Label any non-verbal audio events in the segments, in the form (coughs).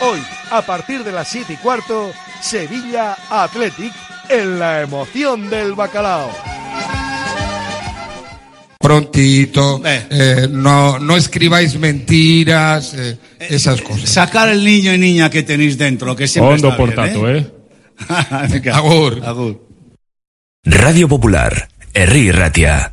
Hoy, a partir de las 7 y cuarto, Sevilla Athletic en la emoción del bacalao. Prontito, eh, no, no escribáis mentiras, eh, esas cosas. Sacar el niño y niña que tenéis dentro, que siempre Hondo está por bien, tato, ¿eh? eh? (laughs) Agur. agur. Radio Popular, Herri Ratia.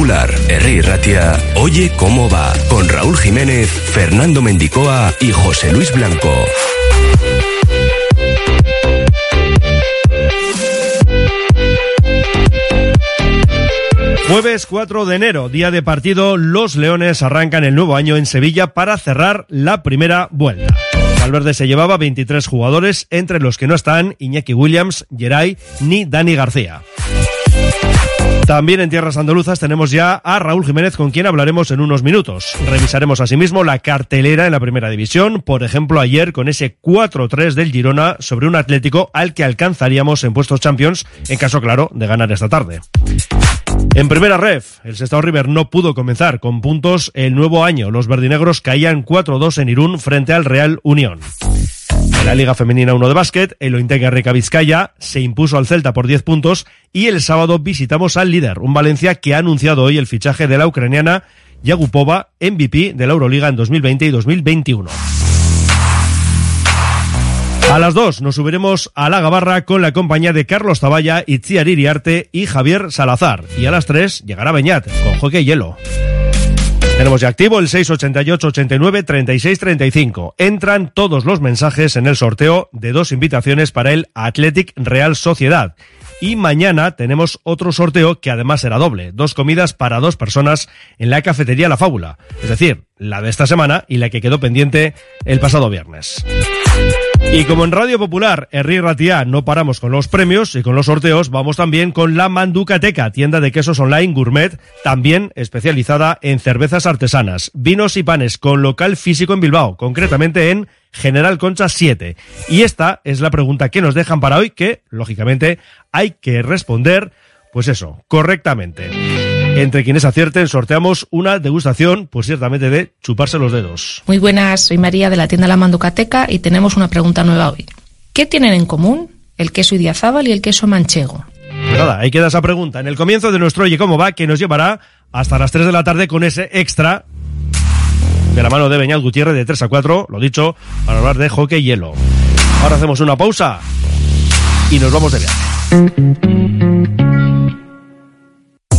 Popular, Herri Ratia, Oye cómo va, con Raúl Jiménez, Fernando Mendicoa y José Luis Blanco. Jueves 4 de enero, día de partido, los Leones arrancan el nuevo año en Sevilla para cerrar la primera vuelta. Valverde se llevaba 23 jugadores, entre los que no están Iñaki Williams, Geray ni Dani García. También en tierras andaluzas tenemos ya a Raúl Jiménez con quien hablaremos en unos minutos. Revisaremos asimismo la cartelera en la primera división, por ejemplo ayer con ese 4-3 del Girona sobre un Atlético al que alcanzaríamos en puestos Champions en caso claro de ganar esta tarde. En primera ref, el Sestao River no pudo comenzar con puntos el nuevo año. Los verdinegros caían 4-2 en Irún frente al Real Unión. En la Liga Femenina 1 de básquet, el Ointega Rica Vizcaya se impuso al Celta por 10 puntos y el sábado visitamos al líder, un Valencia que ha anunciado hoy el fichaje de la ucraniana Yagupova, MVP de la Euroliga en 2020 y 2021. A las 2 nos subiremos a la Gabarra con la compañía de Carlos Taballa, Itziar Iriarte y Javier Salazar. Y a las 3 llegará Beñat con hockey hielo. Tenemos ya activo el 688 89 36 35. Entran todos los mensajes en el sorteo de dos invitaciones para el Athletic Real Sociedad. Y mañana tenemos otro sorteo que además será doble. Dos comidas para dos personas en la cafetería La Fábula. Es decir, la de esta semana y la que quedó pendiente el pasado viernes. Y como en Radio Popular, Herri Ratia, no paramos con los premios y con los sorteos, vamos también con la Manducateca, tienda de quesos online gourmet, también especializada en cervezas artesanas, vinos y panes, con local físico en Bilbao, concretamente en General Concha 7. Y esta es la pregunta que nos dejan para hoy, que, lógicamente, hay que responder, pues eso, correctamente. Entre quienes acierten, sorteamos una degustación, pues ciertamente de chuparse los dedos. Muy buenas, soy María de la tienda La Manducateca y tenemos una pregunta nueva hoy. ¿Qué tienen en común el queso idiazábal y el queso manchego? Pues nada, ahí queda esa pregunta en el comienzo de nuestro Oye Cómo Va, que nos llevará hasta las 3 de la tarde con ese extra de la mano de Beñat Gutiérrez de 3 a 4, lo dicho, para hablar de hockey y hielo. Ahora hacemos una pausa y nos vamos de viaje.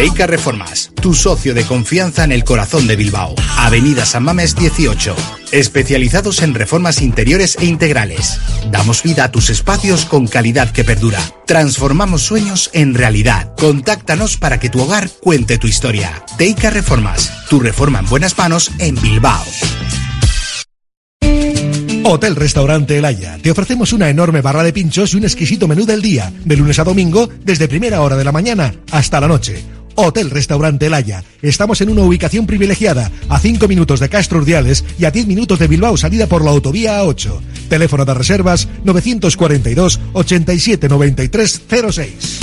Teica Reformas, tu socio de confianza en el corazón de Bilbao. Avenida San Mames 18. Especializados en reformas interiores e integrales. Damos vida a tus espacios con calidad que perdura. Transformamos sueños en realidad. Contáctanos para que tu hogar cuente tu historia. Teica Reformas, tu reforma en buenas manos en Bilbao. Hotel Restaurante El Haya. Te ofrecemos una enorme barra de pinchos y un exquisito menú del día, de lunes a domingo, desde primera hora de la mañana hasta la noche. Hotel Restaurante El Haya. Estamos en una ubicación privilegiada, a 5 minutos de Castro Urdiales y a 10 minutos de Bilbao, salida por la autovía A8. Teléfono de reservas 942 87 93 06.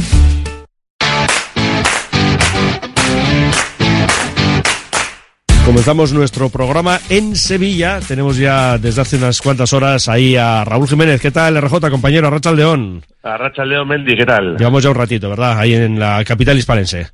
Comenzamos nuestro programa en Sevilla. Tenemos ya desde hace unas cuantas horas ahí a Raúl Jiménez. ¿Qué tal, RJ, compañero? Arracha León. Arracha León, Mendy, ¿qué tal? Llevamos ya un ratito, ¿verdad? Ahí en la capital hispalense.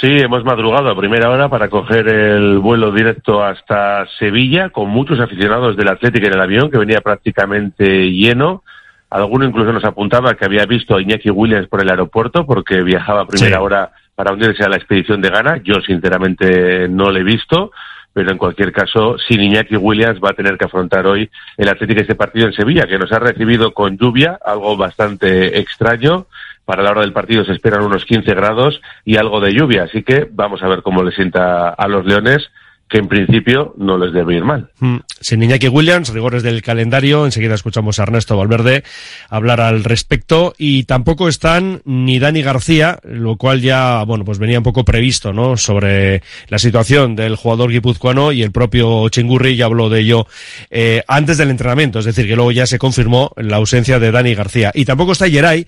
Sí, hemos madrugado a primera hora para coger el vuelo directo hasta Sevilla con muchos aficionados del Atlético en el avión que venía prácticamente lleno. Alguno incluso nos apuntaba que había visto a Iñaki Williams por el aeropuerto porque viajaba a primera Sí. hora para unirse a la expedición de Ghana. Yo sinceramente no le he visto, pero en cualquier caso, sin Iñaki Williams va a tener que afrontar hoy el Atlético este partido en Sevilla, que nos ha recibido con lluvia, algo bastante extraño. Para la hora del partido se esperan unos 15 grados y algo de lluvia, así que vamos a ver cómo le sienta a los Leones, que en principio no les debe ir mal. Mm, Sin Iñaki Williams, rigores del calendario. Enseguida escuchamos a Ernesto Valverde hablar al respecto. Y tampoco están ni Dani García, lo cual ya, bueno, pues venía un poco previsto, ¿no? Sobre la situación del jugador guipuzcoano y el propio Chingurri ya habló de ello eh, antes del entrenamiento. Es decir, que luego ya se confirmó la ausencia de Dani García. Y tampoco está Geray.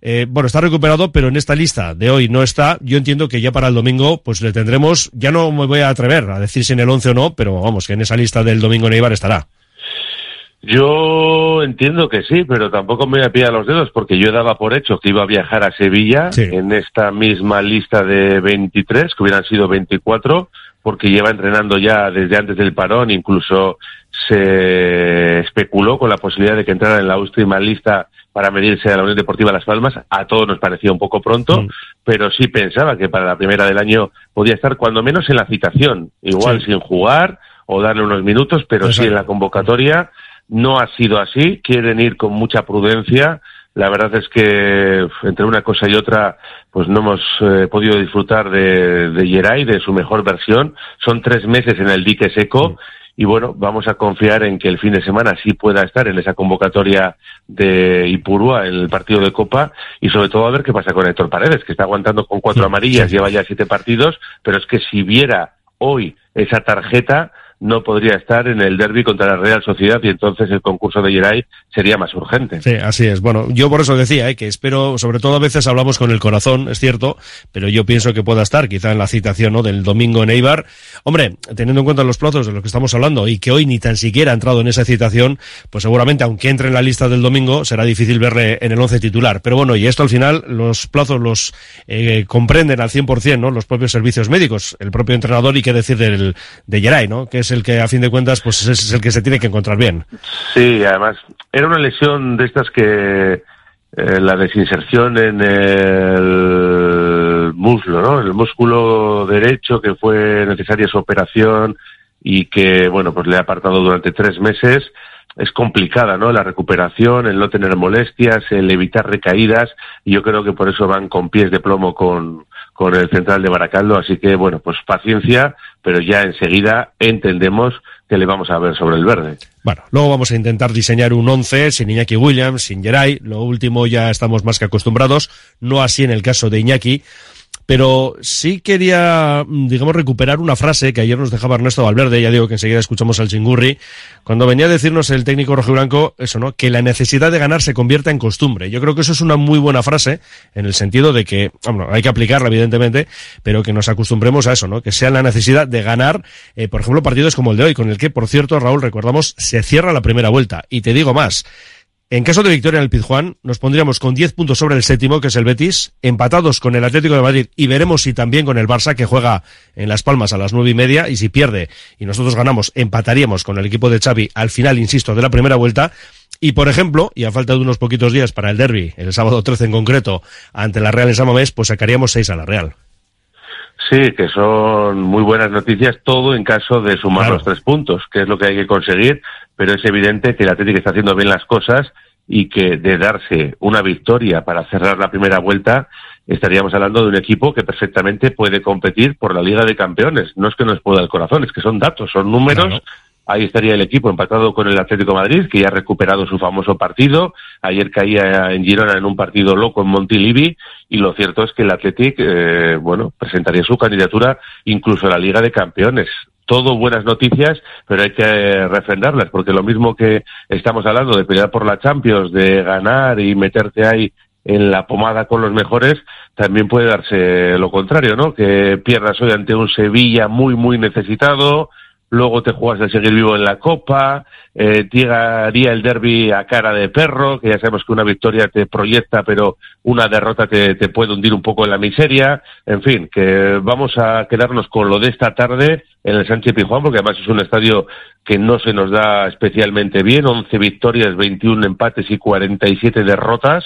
Eh, bueno, está recuperado, pero en esta lista de hoy no está. Yo entiendo que ya para el domingo, pues le tendremos, ya no me voy a atrever a decir si en el 11 o no, pero vamos, que en esa lista del domingo Neibar estará. Yo entiendo que sí, pero tampoco me voy a pillar los dedos porque yo daba por hecho que iba a viajar a Sevilla en esta misma lista de 23, que hubieran sido 24, porque lleva entrenando ya desde antes del parón, incluso se especuló con la posibilidad de que entrara en la última lista para medirse a la Unión Deportiva Las Palmas. A todos nos parecía un poco pronto, pero sí pensaba que para la primera del año podía estar cuando menos en la citación, igual sin jugar o darle unos minutos, pero sí en la convocatoria. No ha sido así, quieren ir con mucha prudencia. La verdad es que entre una cosa y otra, pues no hemos eh, podido disfrutar de, de Geray, de su mejor versión. Son tres meses en el dique seco y bueno, vamos a confiar en que el fin de semana sí pueda estar en esa convocatoria de Ipurúa en el partido de Copa y sobre todo a ver qué pasa con Héctor Paredes, que está aguantando con cuatro amarillas, lleva ya siete partidos, pero es que si viera hoy esa tarjeta, no podría estar en el derby contra la Real Sociedad y entonces el concurso de Geray sería más urgente. Sí, así es. Bueno, yo por eso decía ¿eh? que espero, sobre todo a veces hablamos con el corazón, es cierto, pero yo pienso que pueda estar quizá en la citación ¿no? del domingo en Eibar. Hombre, teniendo en cuenta los plazos de los que estamos hablando y que hoy ni tan siquiera ha entrado en esa citación, pues seguramente aunque entre en la lista del domingo será difícil verle en el once titular. Pero bueno, y esto al final los plazos los eh, comprenden al 100%, ¿no? Los propios servicios médicos, el propio entrenador y qué decir del, de Geray, ¿no? Que es el que a fin de cuentas pues es, el que se tiene que encontrar bien. Sí, además era una lesión de estas que eh, la desinserción en el muslo, ¿no? El músculo derecho que fue necesaria su operación y que, bueno, pues le ha apartado durante tres meses. Es complicada, ¿no? La recuperación, el no tener molestias, el evitar recaídas, y yo creo que por eso van con pies de plomo con, con el central de Baracaldo. Así que, bueno, pues paciencia, pero ya enseguida entendemos que le vamos a ver sobre el verde. Bueno, luego vamos a intentar diseñar un 11 sin Iñaki Williams, sin Geray. Lo último ya estamos más que acostumbrados, no así en el caso de Iñaki. Pero sí quería, digamos, recuperar una frase que ayer nos dejaba Ernesto Valverde, ya digo que enseguida escuchamos al chingurri, cuando venía a decirnos el técnico rojiblanco, eso, ¿no? Que la necesidad de ganar se convierta en costumbre. Yo creo que eso es una muy buena frase, en el sentido de que, bueno, hay que aplicarla, evidentemente, pero que nos acostumbremos a eso, ¿no? Que sea la necesidad de ganar, eh, por ejemplo, partidos como el de hoy, con el que, por cierto, Raúl, recordamos, se cierra la primera vuelta. Y te digo más, en caso de victoria en el Pizjuán, nos pondríamos con 10 puntos sobre el séptimo, que es el Betis, empatados con el Atlético de Madrid y veremos si también con el Barça, que juega en Las Palmas a las nueve y media, y si pierde y nosotros ganamos, empataríamos con el equipo de Xavi al final, insisto, de la primera vuelta. Y por ejemplo, y a falta de unos poquitos días para el derby, el sábado 13 en concreto, ante la Real en San Mamés, pues sacaríamos seis a la Real. Sí, que son muy buenas noticias, todo en caso de sumar los tres puntos, que es lo que hay que conseguir, pero es evidente que el Atlético está haciendo bien las cosas y que de darse una victoria para cerrar la primera vuelta, estaríamos hablando de un equipo que perfectamente puede competir por la Liga de Campeones. No es que nos pueda el corazón, es que son datos, son números. Ahí estaría el equipo empatado con el Atlético Madrid, que ya ha recuperado su famoso partido. Ayer caía en Girona en un partido loco en Montilivi. Y lo cierto es que el Atlético, eh, bueno, presentaría su candidatura incluso a la Liga de Campeones. Todo buenas noticias, pero hay que refrendarlas, porque lo mismo que estamos hablando de pelear por la Champions, de ganar y meterte ahí en la pomada con los mejores, también puede darse lo contrario, ¿no? Que pierdas hoy ante un Sevilla muy, muy necesitado, luego te juegas de seguir vivo en la Copa, eh, llegaría el derby a cara de perro, que ya sabemos que una victoria te proyecta, pero una derrota te, te puede hundir un poco en la miseria. En fin, que vamos a quedarnos con lo de esta tarde en el Sánchez Pijuán, porque además es un estadio que no se nos da especialmente bien, 11 victorias, 21 empates y 47 derrotas.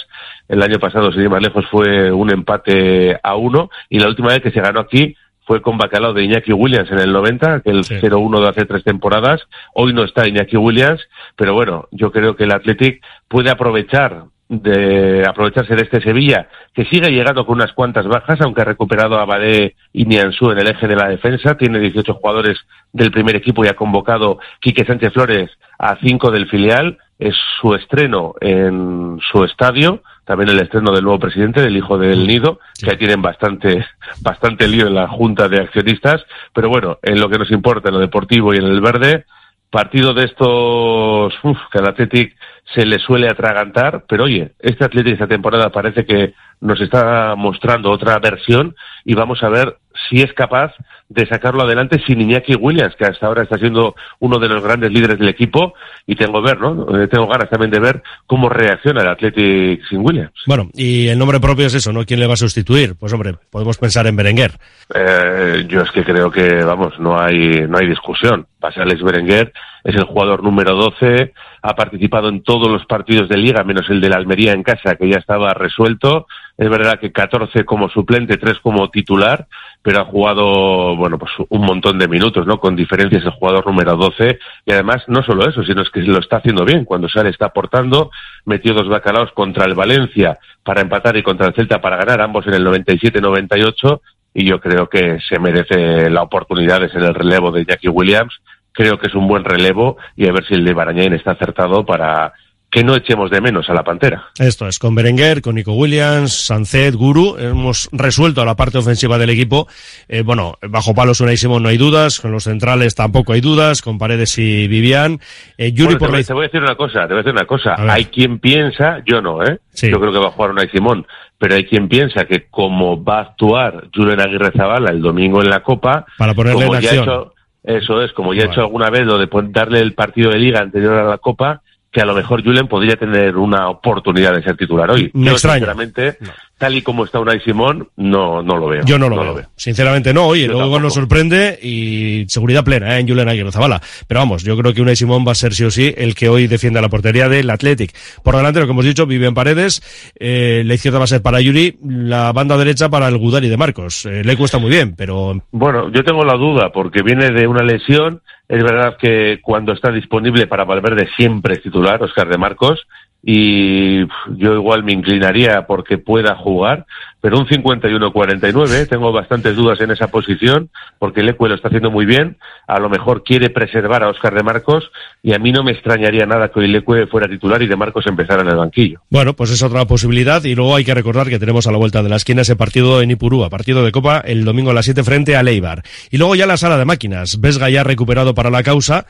El año pasado, sin ir más lejos, fue un empate a uno, y la última vez que se ganó aquí fue con bacalao de Iñaki Williams en el 90, que el 0-1 de hace tres temporadas. Hoy no está Iñaki Williams, pero bueno, yo creo que el Athletic puede aprovechar de aprovecharse de este Sevilla, que sigue llegando con unas cuantas bajas, aunque ha recuperado a Badé y Nianzú en el eje de la defensa, tiene 18 jugadores del primer equipo y ha convocado Quique Sánchez Flores a cinco del filial, es su estreno en su estadio, también el estreno del nuevo presidente, del hijo del nido, que tienen bastante, (laughs) bastante lío en la junta de accionistas, pero bueno, en lo que nos importa, en lo deportivo y en el verde, partido de estos uf, que al Athletic se le suele atragantar, pero oye, este Athletic esta temporada parece que nos está mostrando otra versión y vamos a ver si es capaz de sacarlo adelante sin Iñaki Williams, que hasta ahora está siendo uno de los grandes líderes del equipo y tengo ver, ¿no? Eh, tengo ganas también de ver cómo reacciona el Athletic sin Williams. Bueno, y el nombre propio es eso, ¿no? ¿Quién le va a sustituir? Pues hombre, podemos pensar en Berenguer. Eh, yo es que creo que, vamos, no hay, no hay discusión. Va a ser Alex Berenguer, es el jugador número 12, ha participado en todos los partidos de liga, menos el de la Almería en casa, que ya estaba resuelto. Es verdad que 14 como suplente, 3 como titular, pero ha jugado, bueno, pues un montón de minutos, ¿no? Con diferencias el jugador número 12. Y además, no solo eso, sino es que lo está haciendo bien. Cuando sale está aportando, metió dos bacalaos contra el Valencia para empatar y contra el Celta para ganar, ambos en el 97-98. Y yo creo que se merece la oportunidad en el relevo de Jackie Williams. Creo que es un buen relevo y a ver si el de Barañain está acertado para que no echemos de menos a la Pantera. Esto es, con Berenguer, con Nico Williams, Sancet, Guru, hemos resuelto la parte ofensiva del equipo. Eh, bueno, bajo palos Unai Simón no hay dudas, con los centrales tampoco hay dudas, con Paredes y Vivian. Eh, Yuri Bueno, por te, la voy, te voy a decir una cosa, te voy a decir una cosa. Hay quien piensa, yo no, ¿eh? Sí. Yo creo que va a jugar Unai Simón, pero hay quien pienza que como va a actuar Julen Aguirre Zabala el domingo en la Copa, Para ponerle como en ya hecho, eso es, como ya Vale. hecho alguna vez lo de darle el partido de liga anterior a la Copa, que a lo mejor Julen podría tener una oportunidad de ser titular hoy. Me yo, extraña. sinceramente, tal y como está Unai Simón, no, no lo veo. Yo no lo, veo. Sinceramente no. Oye, Yo luego tampoco. nos sorprende y seguridad plena ¿eh? en Julen Aguirre Zabala. Pero vamos, yo creo que Unai Simón va a ser sí o sí el que hoy defienda la portería del Athletic. Por delante, lo que hemos dicho, vive en paredes. eh, la izquierda va a ser para Yuri, la banda derecha para el Gudari de Marcos. Eh, le cuesta muy bien, pero Bueno, yo tengo la duda porque viene de una lesión. Es verdad que cuando está disponible para Valverde siempre es titular, Oscar de Marcos, y yo igual me inclinaría porque pueda jugar, pero un 51-49, tengo bastantes dudas en esa posición porque Lecue lo está haciendo muy bien, a lo mejor quiere preservar a Oscar de Marcos y a mí no me extrañaría nada que hoy Lecue fuera titular y de Marcos empezara en el banquillo. Bueno, pues es otra posibilidad y luego hay que recordar que tenemos a la vuelta de la esquina ese partido en Ipurúa, partido de Copa el domingo a las 7 frente a Leibar. Y luego ya la sala de máquinas, Vesga ya recuperado para la causa,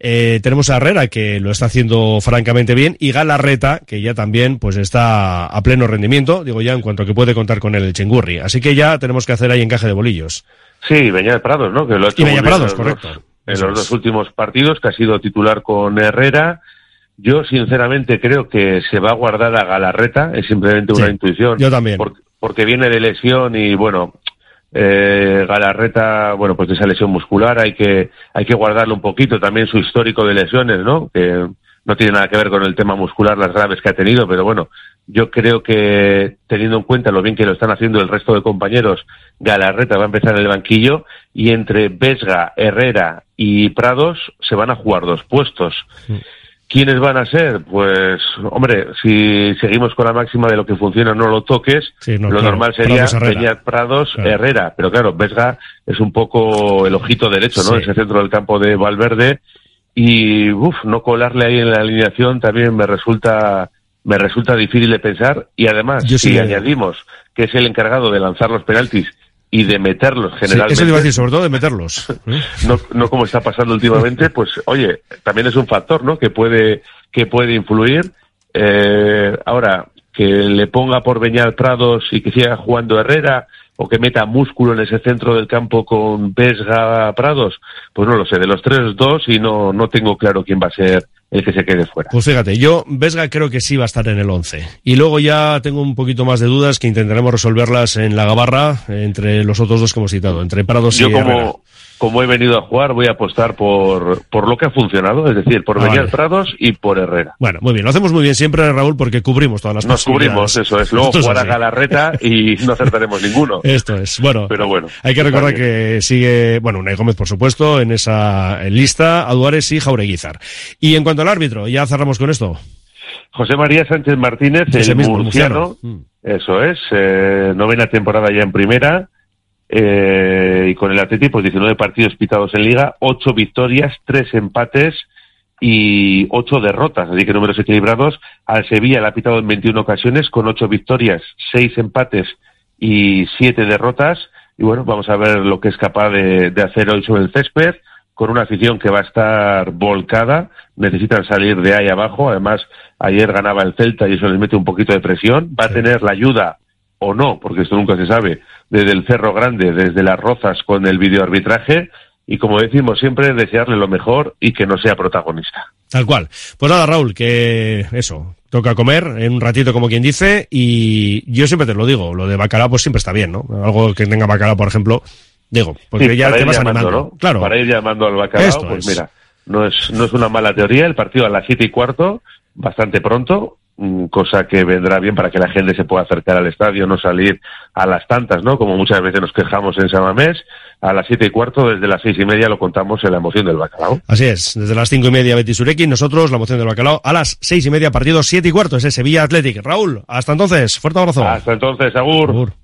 eh, tenemos a Herrera que lo está haciendo francamente bien y Galarreta que ya también pues está a pleno rendimiento, digo ya en cuanto a que puede contar con él el Chengurri. Así que ya tenemos que hacer ahí encaje de bolillos. Sí, Beñat Prados, ¿no? Que lo ha hecho Y bien Prados, correcto. dos- en Eso los es. dos últimos partidos, que ha sido titular con Herrera. Yo, sinceramente, creo que se va a guardar a Galarreta. Es simplemente una Sí, intuición. yo también. Porque, porque viene de lesión y, bueno, eh, Galarreta, bueno, pues de esa lesión muscular hay que, hay que guardarlo un poquito. También su histórico de lesiones, ¿no? Que no tiene nada que ver con el tema muscular, las graves que ha tenido, pero bueno, yo creo que teniendo en cuenta lo bien que lo están haciendo el resto de compañeros, Galarreta va a empezar en el banquillo y entre Vesga, Herrera y Prados se van a jugar dos puestos. ¿Quiénes van a ser? Pues, hombre, si seguimos con la máxima de lo que funciona no lo toques, Sí, no, lo claro, normal sería Prados, Herrera. Prados, Claro. Herrera. Pero claro, Vesga es un poco el ojito derecho, ¿no? Sí. Ese centro del campo de Valverde. Y, uff, no colarle ahí en la alineación también me resulta, me resulta difícil de pensar. Y además, Yo si sí, añadimos que es el encargado de lanzar los penaltis y de meterlos Sí, generalmente. eso te iba a decir, sobre todo de meterlos. (laughs) ¿eh? no, no como está pasando últimamente, pues oye, también es un factor, ¿no? Que puede, que puede influir. Eh, ahora, que le ponga por Beñal Prados y que siga jugando Herrera, o que meta músculo en ese centro del campo con Vesga Prados, pues no lo sé, de los tres, dos, y no, no tengo claro quién va a ser el que se quede fuera. Pues fíjate, yo Vesga creo que sí va a estar en el 11. Y luego ya tengo un poquito más de dudas que intentaremos resolverlas en la gabarra entre los otros dos que hemos citado, entre Prados Yo y Herrera. Como, he venido a jugar voy a apostar por, por lo que ha funcionado, es decir, por Ah, Beñal vale. Prados y por Herrera. Bueno, muy bien, lo hacemos muy bien siempre, Raúl, porque cubrimos todas las Nos cubrimos, eso es. Luego jugar a. Galarreta y no acertaremos (laughs) ninguno. Esto es, bueno. Pero bueno. Hay que recordar que sigue, bueno, Unai Gómez, por supuesto, en esa lista, Aduares y Jaureguizar. Y en cuanto al árbitro, ya cerramos con esto. José María Sánchez Martínez, el mismo, murciano, murciano. eso es, eh, novena temporada ya en primera, eh, y con el Atleti, pues 19 partidos pitados en Liga, 8 victorias, 3 empates y 8 derrotas, así que números equilibrados. Al Sevilla le ha pitado en 21 ocasiones, con 8 victorias, 6 empates y 7 derrotas. Y bueno, vamos a ver lo que es capaz de, de hacer hoy sobre el césped con una afición que va a estar volcada, necesitan salir de ahí abajo, además ayer ganaba el Celta y eso les mete un poquito de presión, va a tener la ayuda o no, porque esto nunca se sabe, desde el Cerro Grande, desde las Rozas con el videoarbitraje y como decimos siempre, desearle lo mejor y que no sea protagonista. Tal cual. Pues nada, Raúl, que eso, toca comer en un ratito, como quien dice, y yo siempre te lo digo, lo de bacalao pues siempre está bien, ¿no? Algo que tenga bacalao, por ejemplo, digo, porque Sí, ya te vas llamando, animando. ¿no? Claro. Para ir llamando al bacalao, Esto pues es. mira, no es, no es una mala teoría, el partido a las siete y cuarto, bastante pronto, cosa que vendrá bien para que la gente se pueda acercar al estadio, no salir a las tantas, ¿no? Como muchas veces nos quejamos en Samamés, a las siete y cuarto, desde las seis y media lo contamos en la emoción del bacalao. Así es, desde las cinco y media Betis Urequi, nosotros, la moción del bacalao, a las seis y media, partido siete y cuarto, ese Sevilla Athletic. Raúl, hasta entonces, fuerte abrazo. Hasta entonces, Agur. Agur.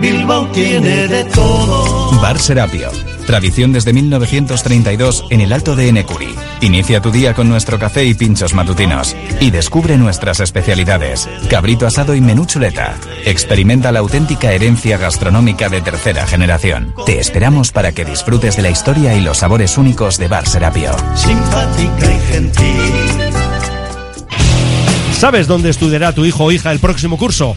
Bilbao tiene de todo. Bar Serapio. Tradición desde 1932 en el Alto de Enecuri. Inicia tu día con nuestro café y pinchos matutinos. Y descubre nuestras especialidades. Cabrito asado y menú chuleta. Experimenta la auténtica herencia gastronómica de tercera generación. Te esperamos para que disfrutes de la historia y los sabores únicos de Bar Serapio. Simpática y gentil. ¿Sabes dónde estudiará tu hijo o hija el próximo curso?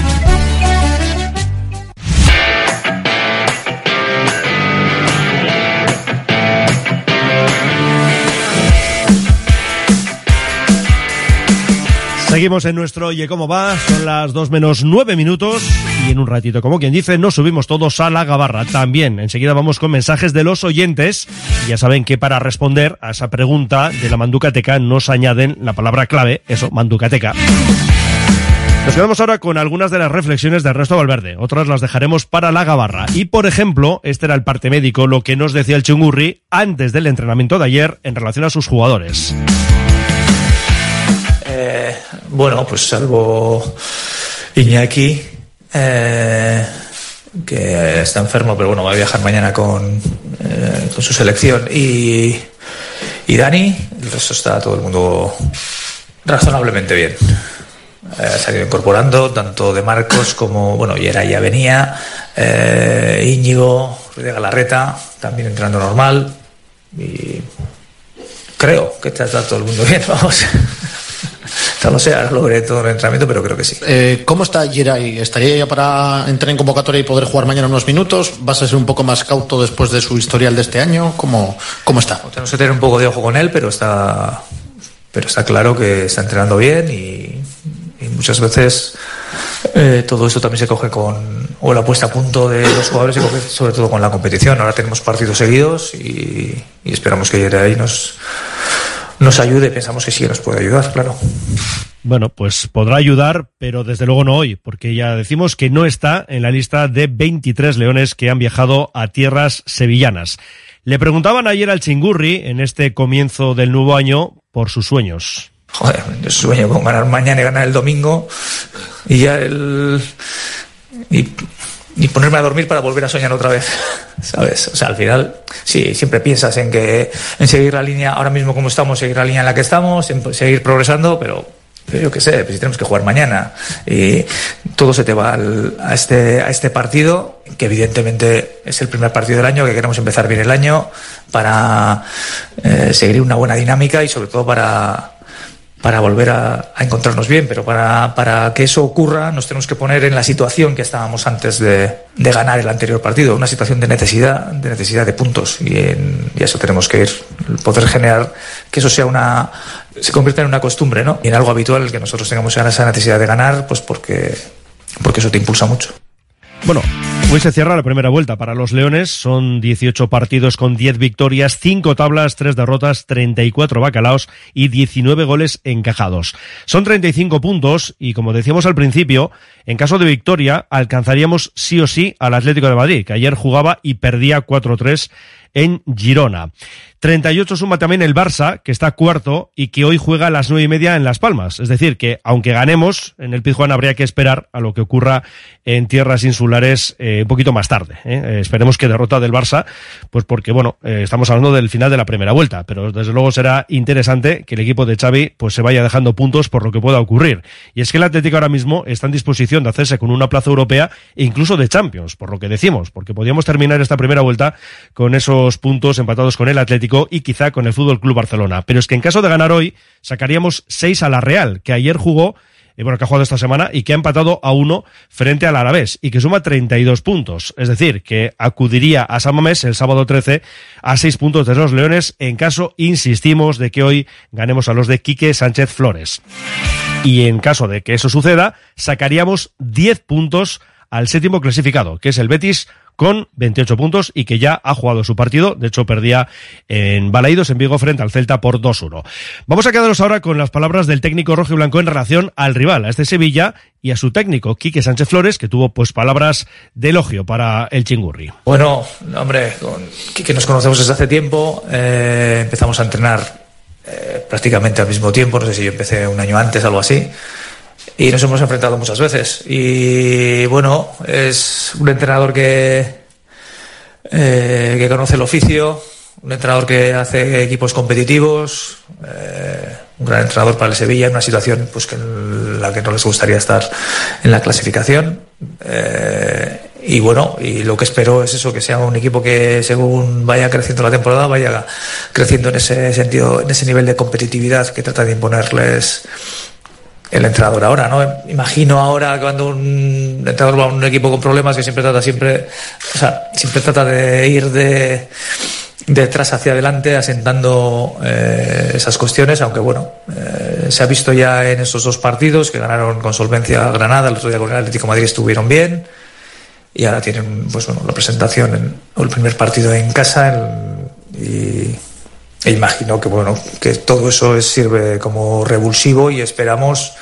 Seguimos en nuestro Oye Cómo Va, son las 2 menos 9 minutos y en un ratito, como quien dice, nos subimos todos a la gabarra. También, enseguida vamos con mensajes de los oyentes. Ya saben que para responder a esa pregunta de la manducateca nos añaden la palabra clave, eso, manducateca. Nos quedamos ahora con algunas de las reflexiones de Ernesto Valverde, otras las dejaremos para la gabarra. Y por ejemplo, este era el parte médico, lo que nos decía el Chungurri antes del entrenamiento de ayer en relación a sus jugadores. Eh, bueno, pues salvo Iñaki, eh, que está enfermo, pero bueno, va a viajar mañana con, eh, con su selección. Y, y Dani, el resto está todo el mundo razonablemente bien. Eh, ha ido incorporando, tanto de Marcos como, bueno, Yera ya venía, eh, Íñigo, de Galarreta, también entrando normal. Y creo que está, está todo el mundo bien, (laughs) vamos. No lo sé, ahora lo veré todo en el entrenamiento, pero creo que sí. Eh, ¿Cómo está Geray? ¿Estaría ya para entrar en convocatoria y poder jugar mañana unos minutos? ¿Vas a ser un poco más cauto después de su historial de este año? ¿Cómo, cómo está? Tenemos que tener un poco de ojo con él, pero está, pero está claro que está entrenando bien y, y muchas veces eh, todo esto también se coge con, o la puesta a punto de los jugadores se coge sobre todo con la competición. Ahora tenemos partidos seguidos y, y esperamos que Geray nos nos ayude, pensamos que sí nos puede ayudar, claro. Bueno, pues podrá ayudar, pero desde luego no hoy, porque ya decimos que no está en la lista de 23 leones que han viajado a tierras sevillanas. Le preguntaban ayer al Chingurri, en este comienzo del nuevo año, por sus sueños. Joder, yo sueño con ganar mañana y ganar el domingo y ya el... Y y ponerme a dormir para volver a soñar otra vez, (laughs) ¿sabes? O sea, al final, sí, siempre piensas en que, en seguir la línea, ahora mismo como estamos, seguir la línea en la que estamos, en seguir progresando, pero, yo qué sé, pues si tenemos que jugar mañana y todo se te va al, a este, a este partido, que evidentemente es el primer partido del año, que queremos empezar bien el año para eh, seguir una buena dinámica y sobre todo para, para volver a, encontrarnos bien, pero para, para, que eso ocurra nos tenemos que poner en la situación que estábamos antes de, de ganar el anterior partido, una situación de necesidad, de necesidad de puntos y, en, y eso tenemos que ir, poder generar que eso sea una se convierta en una costumbre, ¿no? Y en algo habitual que nosotros tengamos esa necesidad de ganar, pues porque porque eso te impulsa mucho. Bueno, Hoy se cierra la primera vuelta para los Leones. Son 18 partidos con 10 victorias, 5 tablas, 3 derrotas, 34 bacalaos y 19 goles encajados. Son 35 puntos y, como decíamos al principio, en caso de victoria alcanzaríamos sí o sí al Atlético de Madrid, que ayer jugaba y perdía 4-3 en Girona. 38 suma también el Barça, que está cuarto y que hoy juega a las nueve y media en Las Palmas. Es decir, que aunque ganemos, en el Pizjuán habría que esperar a lo que ocurra en tierras insulares eh, un poquito más tarde. ¿eh? Eh, esperemos que derrota del Barça, pues porque, bueno, estamos hablando del final de la primera vuelta, pero desde luego será interesante que el equipo de Xavi pues se vaya dejando puntos por lo que pueda ocurrir. Y es que el Atlético ahora mismo está en disposición de hacerse con una plaza europea e incluso de Champions, por lo que decimos, porque podíamos terminar esta primera vuelta con esos puntos empatados con el Atlético y quizá con el Fútbol Club Barcelona. Pero es que en caso de ganar hoy, sacaríamos seis a la Real, que ayer jugó y bueno, que ha jugado esta semana y que ha empatado a uno frente al Alavés y que suma 32 puntos. Es decir, que acudiría a San Mamés el sábado 13 a seis puntos de los Leones en caso, insistimos, de que hoy ganemos a los de Quique Sánchez Flores. Y en caso de que eso suceda, sacaríamos 10 puntos al séptimo clasificado, que es el Betis con 28 puntos y que ya ha jugado su partido. De hecho, perdía en Balaídos, en Vigo, frente al Celta por 2-1. Vamos a quedarnos ahora con las palabras del técnico rojo y blanco en relación al rival, a este Sevilla y a su técnico, Quique Sánchez Flores, que tuvo pues palabras de elogio para el Chingurri. Bueno, hombre, con Quique nos conocemos desde hace tiempo, eh, empezamos a entrenar eh, prácticamente al mismo tiempo, no sé si yo empecé un año antes, algo así y nos hemos enfrentado muchas veces. Y bueno, es un entrenador que, eh, que conoce el oficio, un entrenador que hace equipos competitivos, eh, un gran entrenador para el Sevilla en una situación pues que en la que no les gustaría estar en la clasificación. Eh, y bueno, y lo que espero es eso, que sea un equipo que según vaya creciendo la temporada, vaya creciendo en ese sentido, en ese nivel de competitividad que trata de imponerles el entrenador ahora, ¿no? Imagino ahora cuando un entrenador va a un equipo con problemas que siempre trata siempre, o sea, siempre trata de ir de detrás hacia adelante asentando eh, esas cuestiones, aunque bueno, eh, se ha visto ya en esos dos partidos que ganaron con solvencia Granada, el otro día con el Atlético Madrid estuvieron bien y ahora tienen pues bueno, la presentación en, o el primer partido en casa y e imagino que bueno que todo eso sirve como revulsivo y esperamos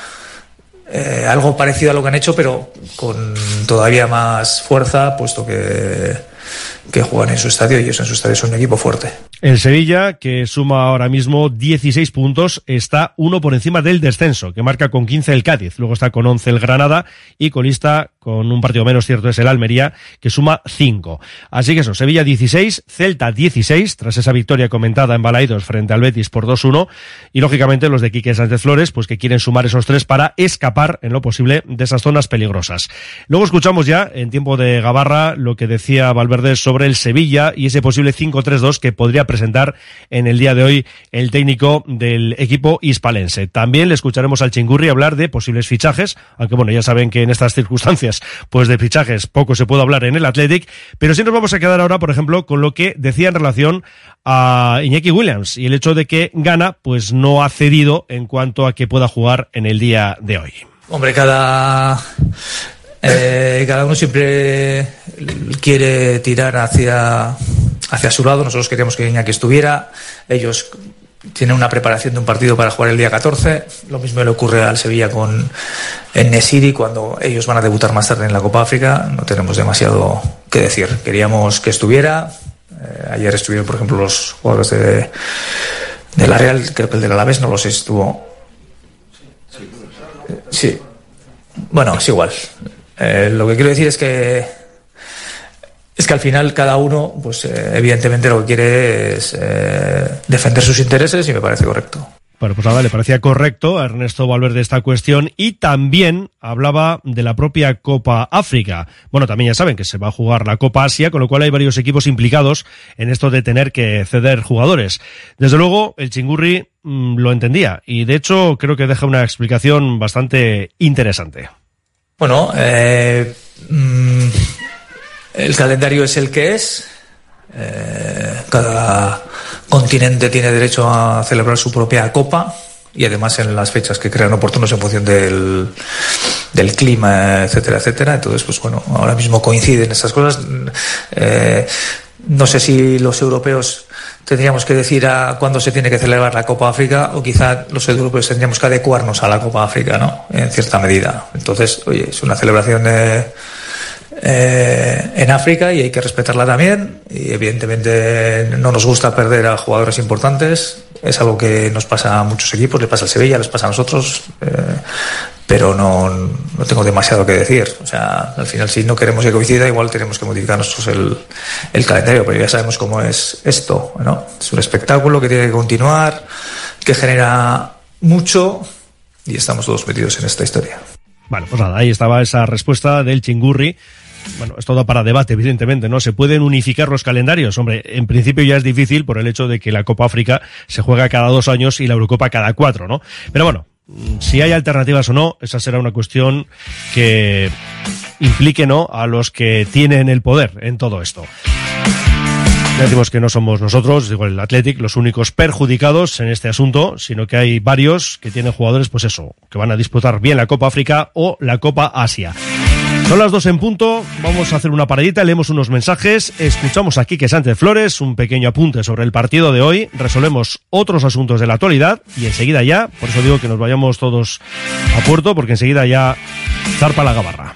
eh, algo parecido a lo que han hecho, pero con todavía más fuerza, puesto que, que juegan en su estadio y ellos en su estadio son un equipo fuerte. El Sevilla, que suma ahora mismo 16 puntos, está uno por encima del descenso, que marca con 15 el Cádiz. Luego está con 11 el Granada y colista con un partido menos cierto es el Almería, que suma 5. Así que eso, Sevilla 16, Celta 16, tras esa victoria comentada en Balaidos frente al Betis por 2-1, y lógicamente los de Quique Sánchez Flores, pues que quieren sumar esos tres para escapar en lo posible de esas zonas peligrosas. Luego escuchamos ya, en tiempo de Gabarra, lo que decía Valverde sobre el Sevilla y ese posible 5-3-2 que podría presentar en el día de hoy el técnico del equipo hispalense. También le escucharemos al Chingurri hablar de posibles fichajes, aunque bueno, ya saben que en estas circunstancias pues de fichajes poco se puede hablar en el Athletic, pero sí nos vamos a quedar ahora, por ejemplo, con lo que decía en relación a Iñaki Williams y el hecho de que Gana pues no ha cedido en cuanto a que pueda jugar en el día de hoy. Hombre, cada eh, cada uno siempre quiere tirar hacia hacia su lado. Nosotros queríamos que Iñaki estuviera. Ellos tiene una preparación de un partido para jugar el día 14. Lo mismo le ocurre al Sevilla con el Nesiri cuando ellos van a debutar más tarde en la Copa África. No tenemos demasiado que decir. Queríamos que estuviera. Eh, ayer estuvieron, por ejemplo, los jugadores de, de la Real. Creo que el del Alavés no lo sé, estuvo. Sí. Bueno, es igual. Eh, lo que quiero decir es que es que al final cada uno, pues eh, evidentemente lo que quiere es eh, defender sus intereses y me parece correcto. Bueno, pues nada, le parecía correcto a Ernesto Valverde esta cuestión y también hablaba de la propia Copa África. Bueno, también ya saben que se va a jugar la Copa Asia, con lo cual hay varios equipos implicados en esto de tener que ceder jugadores. Desde luego, el Chingurri mm, lo entendía y de hecho creo que deja una explicación bastante interesante. Bueno, eh, mm, el calendario es el que es. Eh, cada continente tiene derecho a celebrar su propia copa y además en las fechas que crean oportunos en función del, del clima, etcétera, etcétera. Entonces, pues bueno, ahora mismo coinciden estas cosas. Eh, no sé si los europeos tendríamos que decir a cuándo se tiene que celebrar la Copa África o quizá los europeos tendríamos que adecuarnos a la Copa África, ¿no? En cierta medida. Entonces, oye, es una celebración eh, eh, en África y hay que respetarla también. Y evidentemente no nos gusta perder a jugadores importantes. Es algo que nos pasa a muchos equipos, le pasa al Sevilla, les pasa a nosotros. Eh, pero no, no, tengo demasiado que decir. O sea, al final, si no queremos que coincida, igual tenemos que modificar nosotros el, el calendario, pero ya sabemos cómo es esto, ¿no? Es un espectáculo que tiene que continuar, que genera mucho y estamos todos metidos en esta historia. Bueno, pues nada, ahí estaba esa respuesta del chingurri. Bueno, es todo para debate, evidentemente, ¿no? Se pueden unificar los calendarios. Hombre, en principio ya es difícil por el hecho de que la Copa África se juega cada dos años y la Eurocopa cada cuatro, ¿no? Pero bueno, si hay alternativas o no, esa será una cuestión que implique no a los que tienen el poder en todo esto. Ya decimos que no somos nosotros, digo el Athletic, los únicos perjudicados en este asunto, sino que hay varios que tienen jugadores, pues eso, que van a disputar bien la Copa África o la Copa Asia. Son las dos en punto, vamos a hacer una paradita, leemos unos mensajes, escuchamos aquí que Sánchez Flores, un pequeño apunte sobre el partido de hoy, resolvemos otros asuntos de la actualidad y enseguida ya, por eso digo que nos vayamos todos a puerto, porque enseguida ya zarpa la gabarra.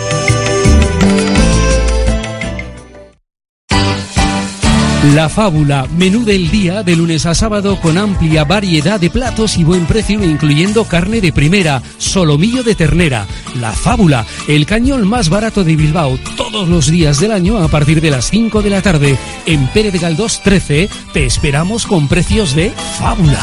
La Fábula, menú del día de lunes a sábado con amplia variedad de platos y buen precio incluyendo carne de primera, solomillo de ternera. La Fábula, el cañón más barato de Bilbao todos los días del año a partir de las 5 de la tarde. En Pérez Galdós 13 te esperamos con precios de Fábula.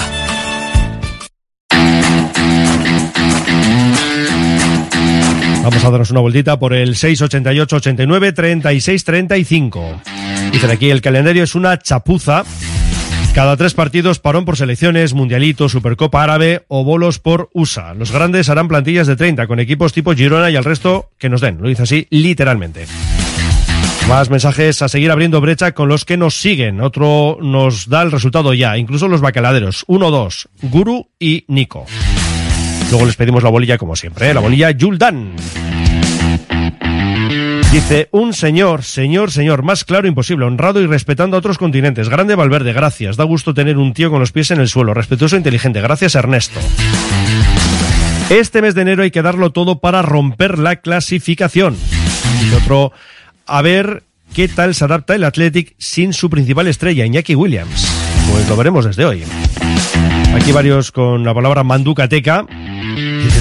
Vamos a darnos una vueltita por el 688 89 36 35. Dicen aquí, el calendario es una chapuza. Cada tres partidos, parón por selecciones, mundialito, supercopa árabe o bolos por USA. Los grandes harán plantillas de 30 con equipos tipo Girona y al resto que nos den. Lo dice así literalmente. Más mensajes a seguir abriendo brecha con los que nos siguen. Otro nos da el resultado ya, incluso los bacaladeros. 1-2, Guru y Nico. Luego les pedimos la bolilla como siempre, ¿eh? la bolilla Yuldan. Dice, un señor, señor, señor, más claro imposible, honrado y respetando a otros continentes. Grande Valverde, gracias. Da gusto tener un tío con los pies en el suelo, respetuoso e inteligente. Gracias, Ernesto. Este mes de enero hay que darlo todo para romper la clasificación. Y otro, a ver qué tal se adapta el Athletic sin su principal estrella, Iñaki Williams. Pues lo veremos desde hoy. Aquí varios con la palabra manducateca.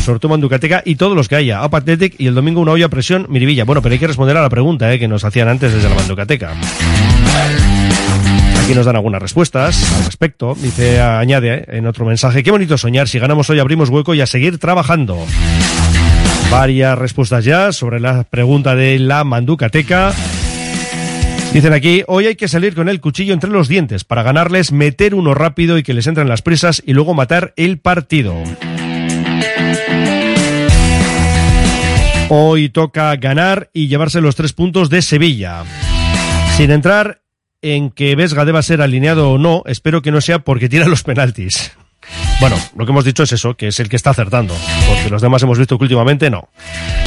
Sorteo manducateca y todos los que haya. Up Athletic y el domingo una olla a presión Miribilla. Bueno, pero hay que responder a la pregunta eh, que nos hacían antes desde la manducateca. Aquí nos dan algunas respuestas al respecto. Dice, añade eh, en otro mensaje, qué bonito soñar. Si ganamos hoy abrimos hueco y a seguir trabajando. Varias respuestas ya sobre la pregunta de la manducateca. Dicen aquí, hoy hay que salir con el cuchillo entre los dientes para ganarles, meter uno rápido y que les entren las prisas y luego matar el partido. Hoy toca ganar y llevarse los tres puntos de Sevilla. Sin entrar en que Vesga deba ser alineado o no, espero que no sea porque tira los penaltis. Bueno, lo que hemos dicho es eso, que es el que está acertando, porque los demás hemos visto que últimamente no.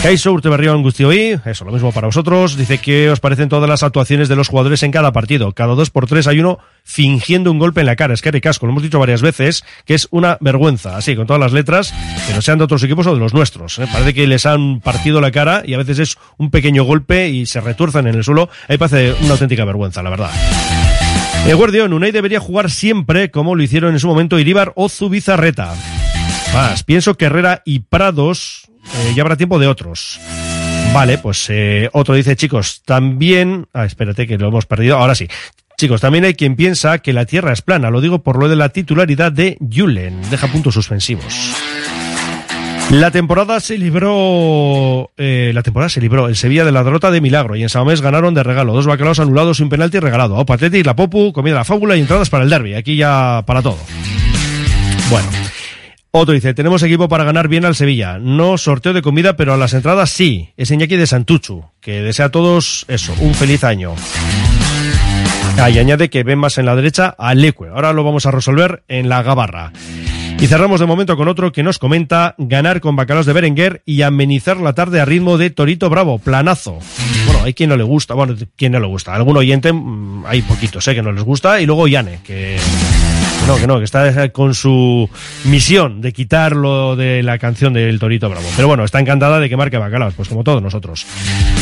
Kaiso Urteberrio Angustioí, eso, lo mismo para vosotros. Dice que os parecen todas las actuaciones de los jugadores en cada partido. Cada dos por tres hay uno fingiendo un golpe en la cara. Es que casco, lo hemos dicho varias veces, que es una vergüenza, así, con todas las letras, que no sean de otros equipos o de los nuestros. ¿eh? Parece que les han partido la cara y a veces es un pequeño golpe y se retuerzan en el suelo. Ahí parece una auténtica vergüenza, la verdad. El Guardión, Unai debería jugar siempre como lo hicieron en su momento Iríbar o Zubizarreta. Más, pienso que Herrera y Prados eh, ya habrá tiempo de otros. Vale, pues eh, otro dice, chicos, también... Ah, espérate que lo hemos perdido. Ahora sí. Chicos, también hay quien piensa que la Tierra es plana. Lo digo por lo de la titularidad de Julen. Deja puntos suspensivos. La temporada se libró, eh, la temporada se libró el Sevilla de la derrota de Milagro y en Samamés ganaron de regalo dos bacalaos anulados un penalti regalado. Opa Atleti, la Popu, comida la fábula y entradas para el derby. Aquí ya para todo. Bueno. Otro dice, tenemos equipo para ganar bien al Sevilla. No sorteo de comida, pero a las entradas sí. Es Iñaki de Santuchu, que desea a todos eso, un feliz año. Ah, y añade que ven más en la derecha a Leque. Ahora lo vamos a resolver en la Gabarra. Y cerramos de momento con otro que nos comenta ganar con bacalos de Berenguer y amenizar la tarde a ritmo de Torito Bravo, planazo. Bueno, hay quien no le gusta, bueno, quien no le gusta. Algún oyente, mm, hay poquitos, sé que no les gusta. Y luego Yane, que no, que no, que está con su misión de quitarlo de la canción del Torito Bravo. Pero bueno, está encantada de que marque Bacalos, pues como todos nosotros.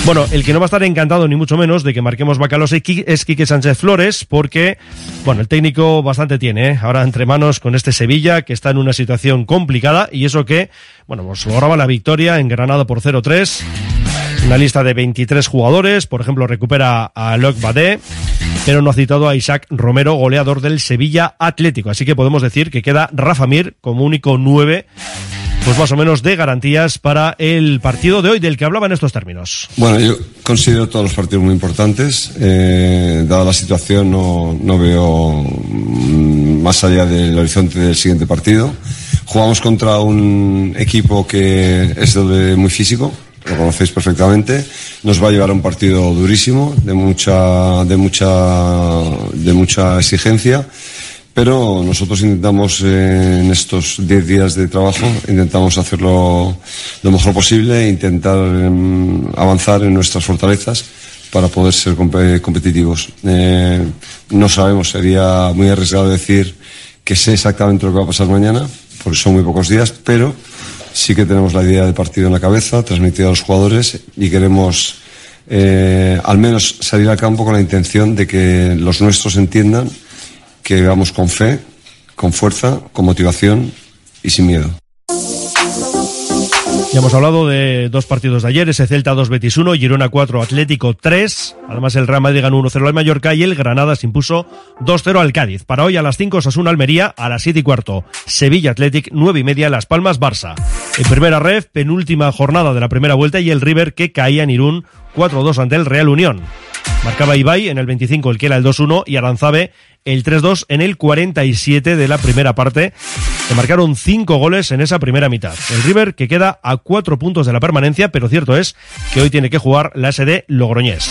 Bueno, el que no va a estar encantado ni mucho menos de que marquemos Bacalos es Quique Sánchez Flores, porque, bueno, el técnico bastante tiene, ¿eh? ahora entre manos con este Sevilla, que está en una situación complicada, y eso que, bueno, pues lograba la victoria en Granada por 0-3. Una lista de 23 jugadores, por ejemplo, recupera a Loc Badé, pero no ha citado a Isaac Romero, goleador del Sevilla Atlético. Así que podemos decir que queda Rafa Mir como único 9 pues más o menos de garantías para el partido de hoy del que hablaba en estos términos. Bueno, yo considero todos los partidos muy importantes. Eh, dada la situación, no, no veo mm, más allá del horizonte del siguiente partido. Jugamos contra un equipo que es muy físico, lo conocéis perfectamente. Nos va a llevar a un partido durísimo, de mucha, de mucha, de mucha exigencia. Pero nosotros intentamos eh, en estos 10 días de trabajo, intentamos hacerlo lo mejor posible intentar em, avanzar en nuestras fortalezas para poder ser compe- competitivos. Eh, no sabemos, sería muy arriesgado decir que sé exactamente lo que va a pasar mañana, porque son muy pocos días, pero sí que tenemos la idea de partido en la cabeza, transmitida a los jugadores y queremos eh, al menos salir al campo con la intención de que los nuestros entiendan que vamos con fe, con fuerza, con motivación y sin miedo. Ya hemos hablado de dos partidos de ayer, ese Celta 2 Betis 1, Girona 4 Atlético 3. Además el Real Madrid ganó 1-0 al Mallorca y el Granada se impuso 2-0 al Cádiz. Para hoy a las 5 Osasuna Almería, a las 7 y cuarto Sevilla Athletic, 9 y media Las Palmas Barça. En primera red, penúltima jornada de la primera vuelta y el River que caía en Irún 4-2 ante el Real Unión. Marcaba Ibai en el 25 el que era el 2-1 y Aranzabe el 3-2 en el 47 de la primera parte. Se marcaron cinco goles en esa primera mitad. El River que queda a cuatro puntos de la permanencia, pero cierto es que hoy tiene que jugar la SD Logroñés.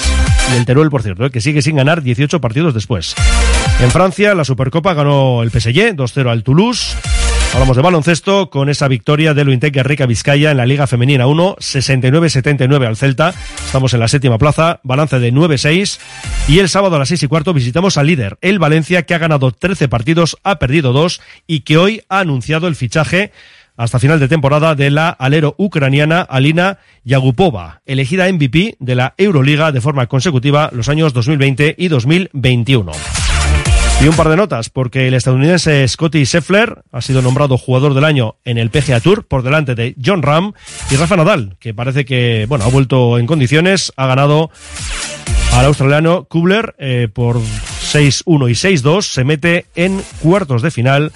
Y el Teruel, por cierto, eh, que sigue sin ganar 18 partidos después. En Francia, la Supercopa ganó el PSG 2-0 al Toulouse. Hablamos de baloncesto con esa victoria del Uintec Rica Vizcaya en la Liga Femenina 1, 69-79 al Celta. Estamos en la séptima plaza, balance de 9-6. Y el sábado a las 6 y cuarto visitamos al líder, el Valencia, que ha ganado 13 partidos, ha perdido 2 y que hoy ha anunciado el fichaje hasta final de temporada de la alero ucraniana Alina Yagupova, elegida MVP de la Euroliga de forma consecutiva los años 2020 y 2021. Y un par de notas, porque el estadounidense Scotty Scheffler ha sido nombrado jugador del año en el PGA Tour por delante de John Ram y Rafa Nadal, que parece que, bueno, ha vuelto en condiciones, ha ganado al australiano Kubler eh, por 6-1 y 6-2, se mete en cuartos de final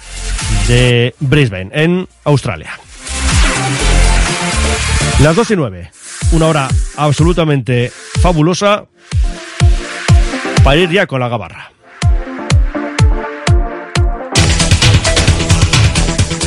de Brisbane, en Australia. Las 12 y 9, una hora absolutamente fabulosa para ir ya con la gabarra.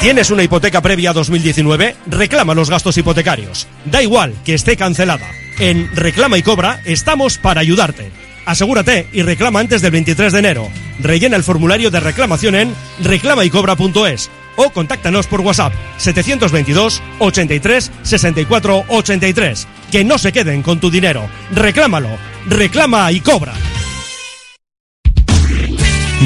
¿Tienes una hipoteca previa a 2019? Reclama los gastos hipotecarios. Da igual que esté cancelada. En Reclama y Cobra estamos para ayudarte. Asegúrate y reclama antes del 23 de enero. Rellena el formulario de reclamación en reclamaycobra.es o contáctanos por WhatsApp 722 83 64 83. Que no se queden con tu dinero. Reclámalo. Reclama y cobra.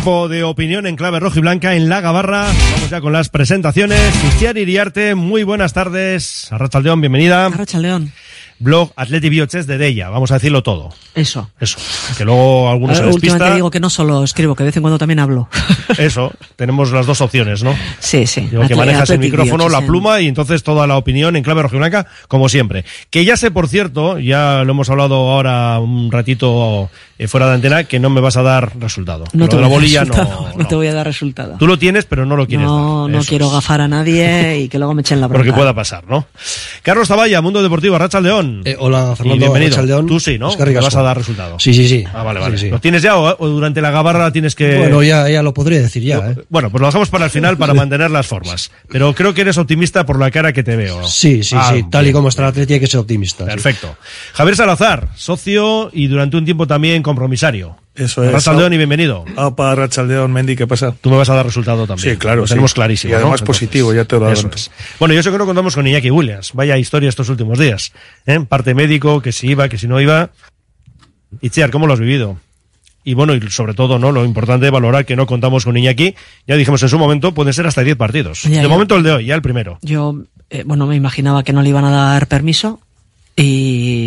Tiempo de opinión en clave roja y blanca en la Gabarra. Vamos ya con las presentaciones. Cristian Iriarte, muy buenas tardes. Arrachaldeón, bienvenida. Arrachaldeón. blog Atleti Bioches de Della. Vamos a decirlo todo. Eso. Eso. Que luego algunos se Eh, Últimamente despista. digo que no solo escribo, que de vez en cuando también hablo. (laughs) Eso. Tenemos las dos opciones, ¿no? Sí, sí. Digo, que manejas el Athletic micrófono, Bioches la pluma y entonces toda la opinión en clave rojiblanca, como siempre. Que ya sé, por cierto, ya lo hemos hablado ahora un ratito eh, fuera de antena, que no me vas a dar resultado. No te, de la a dar bolilla resultado, no. (laughs) no te voy a dar resultado. Tú lo tienes, pero no lo quieres No, dar. no Eso quiero es. gafar a nadie y que luego me echen la bronca. que pueda pasar, ¿no? Carlos Taballa, Mundo Deportivo, Racha León. Eh, hola, Fernando, Y bienvenido. Arratsaldeon. Tú sí, ¿no? Es que Me vas a dar resultado. Sí, sí, sí. Ah, vale, vale. Sí, sí. ¿Lo tienes ya o, o durante la gabarra tienes que...? Bueno, ya, ya lo podría decir ya, ¿eh? Bueno, pues lo dejamos para el final para mantener las formas. Pero creo que eres optimista por la cara que te veo. Sí, sí, Ah, sí. Tal y como está el Atleti hay que ser optimista. sí. Perfecto. Javier Salazar, socio y durante un tiempo también compromisario. Eso es. Rachaldeón y bienvenido. Ah, para Rachaldeón, Mendy, ¿qué pasa? Tú me vas a dar resultado también. Sí, claro. Lo sí. tenemos clarísimo. Y ¿no? además Entonces, positivo, ya te lo eso es. Bueno, yo sé que no contamos con Iñaki Williams. Vaya historia estos últimos días. ¿eh? Parte médico, que si iba, que si no iba. Itziar, ¿cómo lo has vivido? Y bueno, y sobre todo, ¿no? Lo importante de valorar que no contamos con Iñaki. Ya dijimos en su momento, pueden ser hasta 10 partidos. Ya, de ya. momento el de hoy, ya el primero. Yo, eh, bueno, me imaginaba que no le iban a dar permiso y,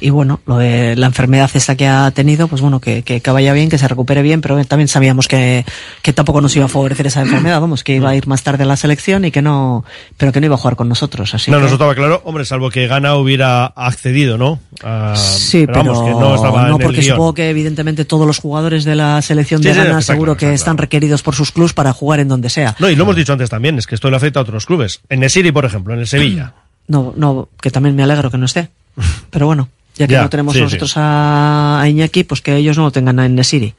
y bueno, lo de la enfermedad esta que ha tenido, pues bueno, que, que, que vaya bien, que se recupere bien, pero también sabíamos que, que tampoco nos iba a favorecer esa enfermedad, vamos, que iba a ir más tarde a la selección y que no, pero que no iba a jugar con nosotros, así no, que- nos estaba claro, hombre, salvo que Gana hubiera accedido, ¿no? A- Sí, pero, vamos, que no estaba en el porque supongo que evidentemente todos los jugadores de la selección Sí, de sí, Ghana seguro que está están requeridos por sus clubes para jugar en donde sea. No, y lo hemos dicho antes también, es que esto le afecta a otros clubes. En Nesiri, por ejemplo, en el Sevilla. (clears throat) No, no, que también me alegro que no esté. (laughs) Pero bueno, ya que Ya, no tenemos sí, nosotros A, a Iñaki, pues que ellos no lo tengan en Nesiri.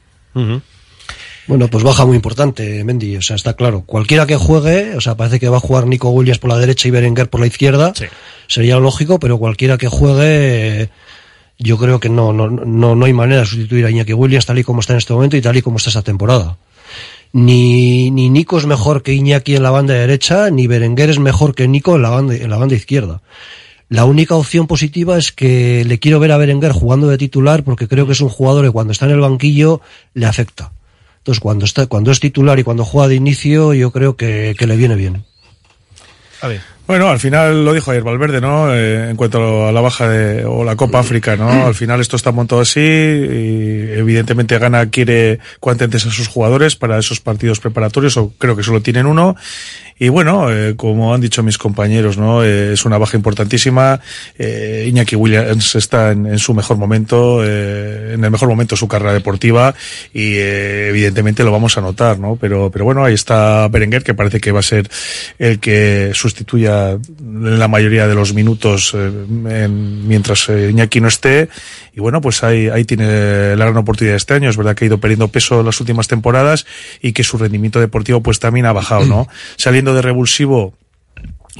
Bueno, pues baja muy importante, Mendy. O sea, está claro. Cualquiera que juegue, o sea, parece que va a jugar Nico Williams por la derecha y Berenguer por la izquierda. Sería lógico, pero cualquiera que juegue, yo creo que no, no, no, no hay manera de sustituir a Iñaki Williams tal y como está en este momento y tal y como está esta temporada. Ni, ni Nico es mejor que Iñaki en la banda derecha, ni Berenguer es mejor que Nico en la banda, en la banda izquierda. La única opción positiva es que le quiero ver a Berenguer jugando de titular porque creo que es un jugador que cuando está en el banquillo le afecta. Entonces, cuando, está, cuando es titular y cuando juega de inicio, yo creo que, que le viene bien. A ver. Bueno, al final lo dijo ayer Valverde, ¿no? Eh, en cuanto a la baja de, o la Copa África, ¿no? Al final esto está montado así y evidentemente Gana quiere cuanto antes a sus jugadores para esos partidos preparatorios, o creo que solo tienen uno. Y bueno, eh, como han dicho mis compañeros, ¿no? Eh, es una baja importantísima. Eh, Iñaki Williams está en, en su mejor momento, eh, en el mejor momento de su carrera deportiva y evidentemente lo vamos a notar, ¿no? Pero, pero bueno, ahí está Berenguer, que parece que va a ser el que sustituya la mayoría de los minutos en- mientras Iñaki no esté. Y bueno, pues ahí, ahí tiene la gran oportunidad de este año. Es verdad que ha ido perdiendo peso en las últimas temporadas y que su rendimiento deportivo pues también ha bajado, ¿no? Saliendo de revulsivo,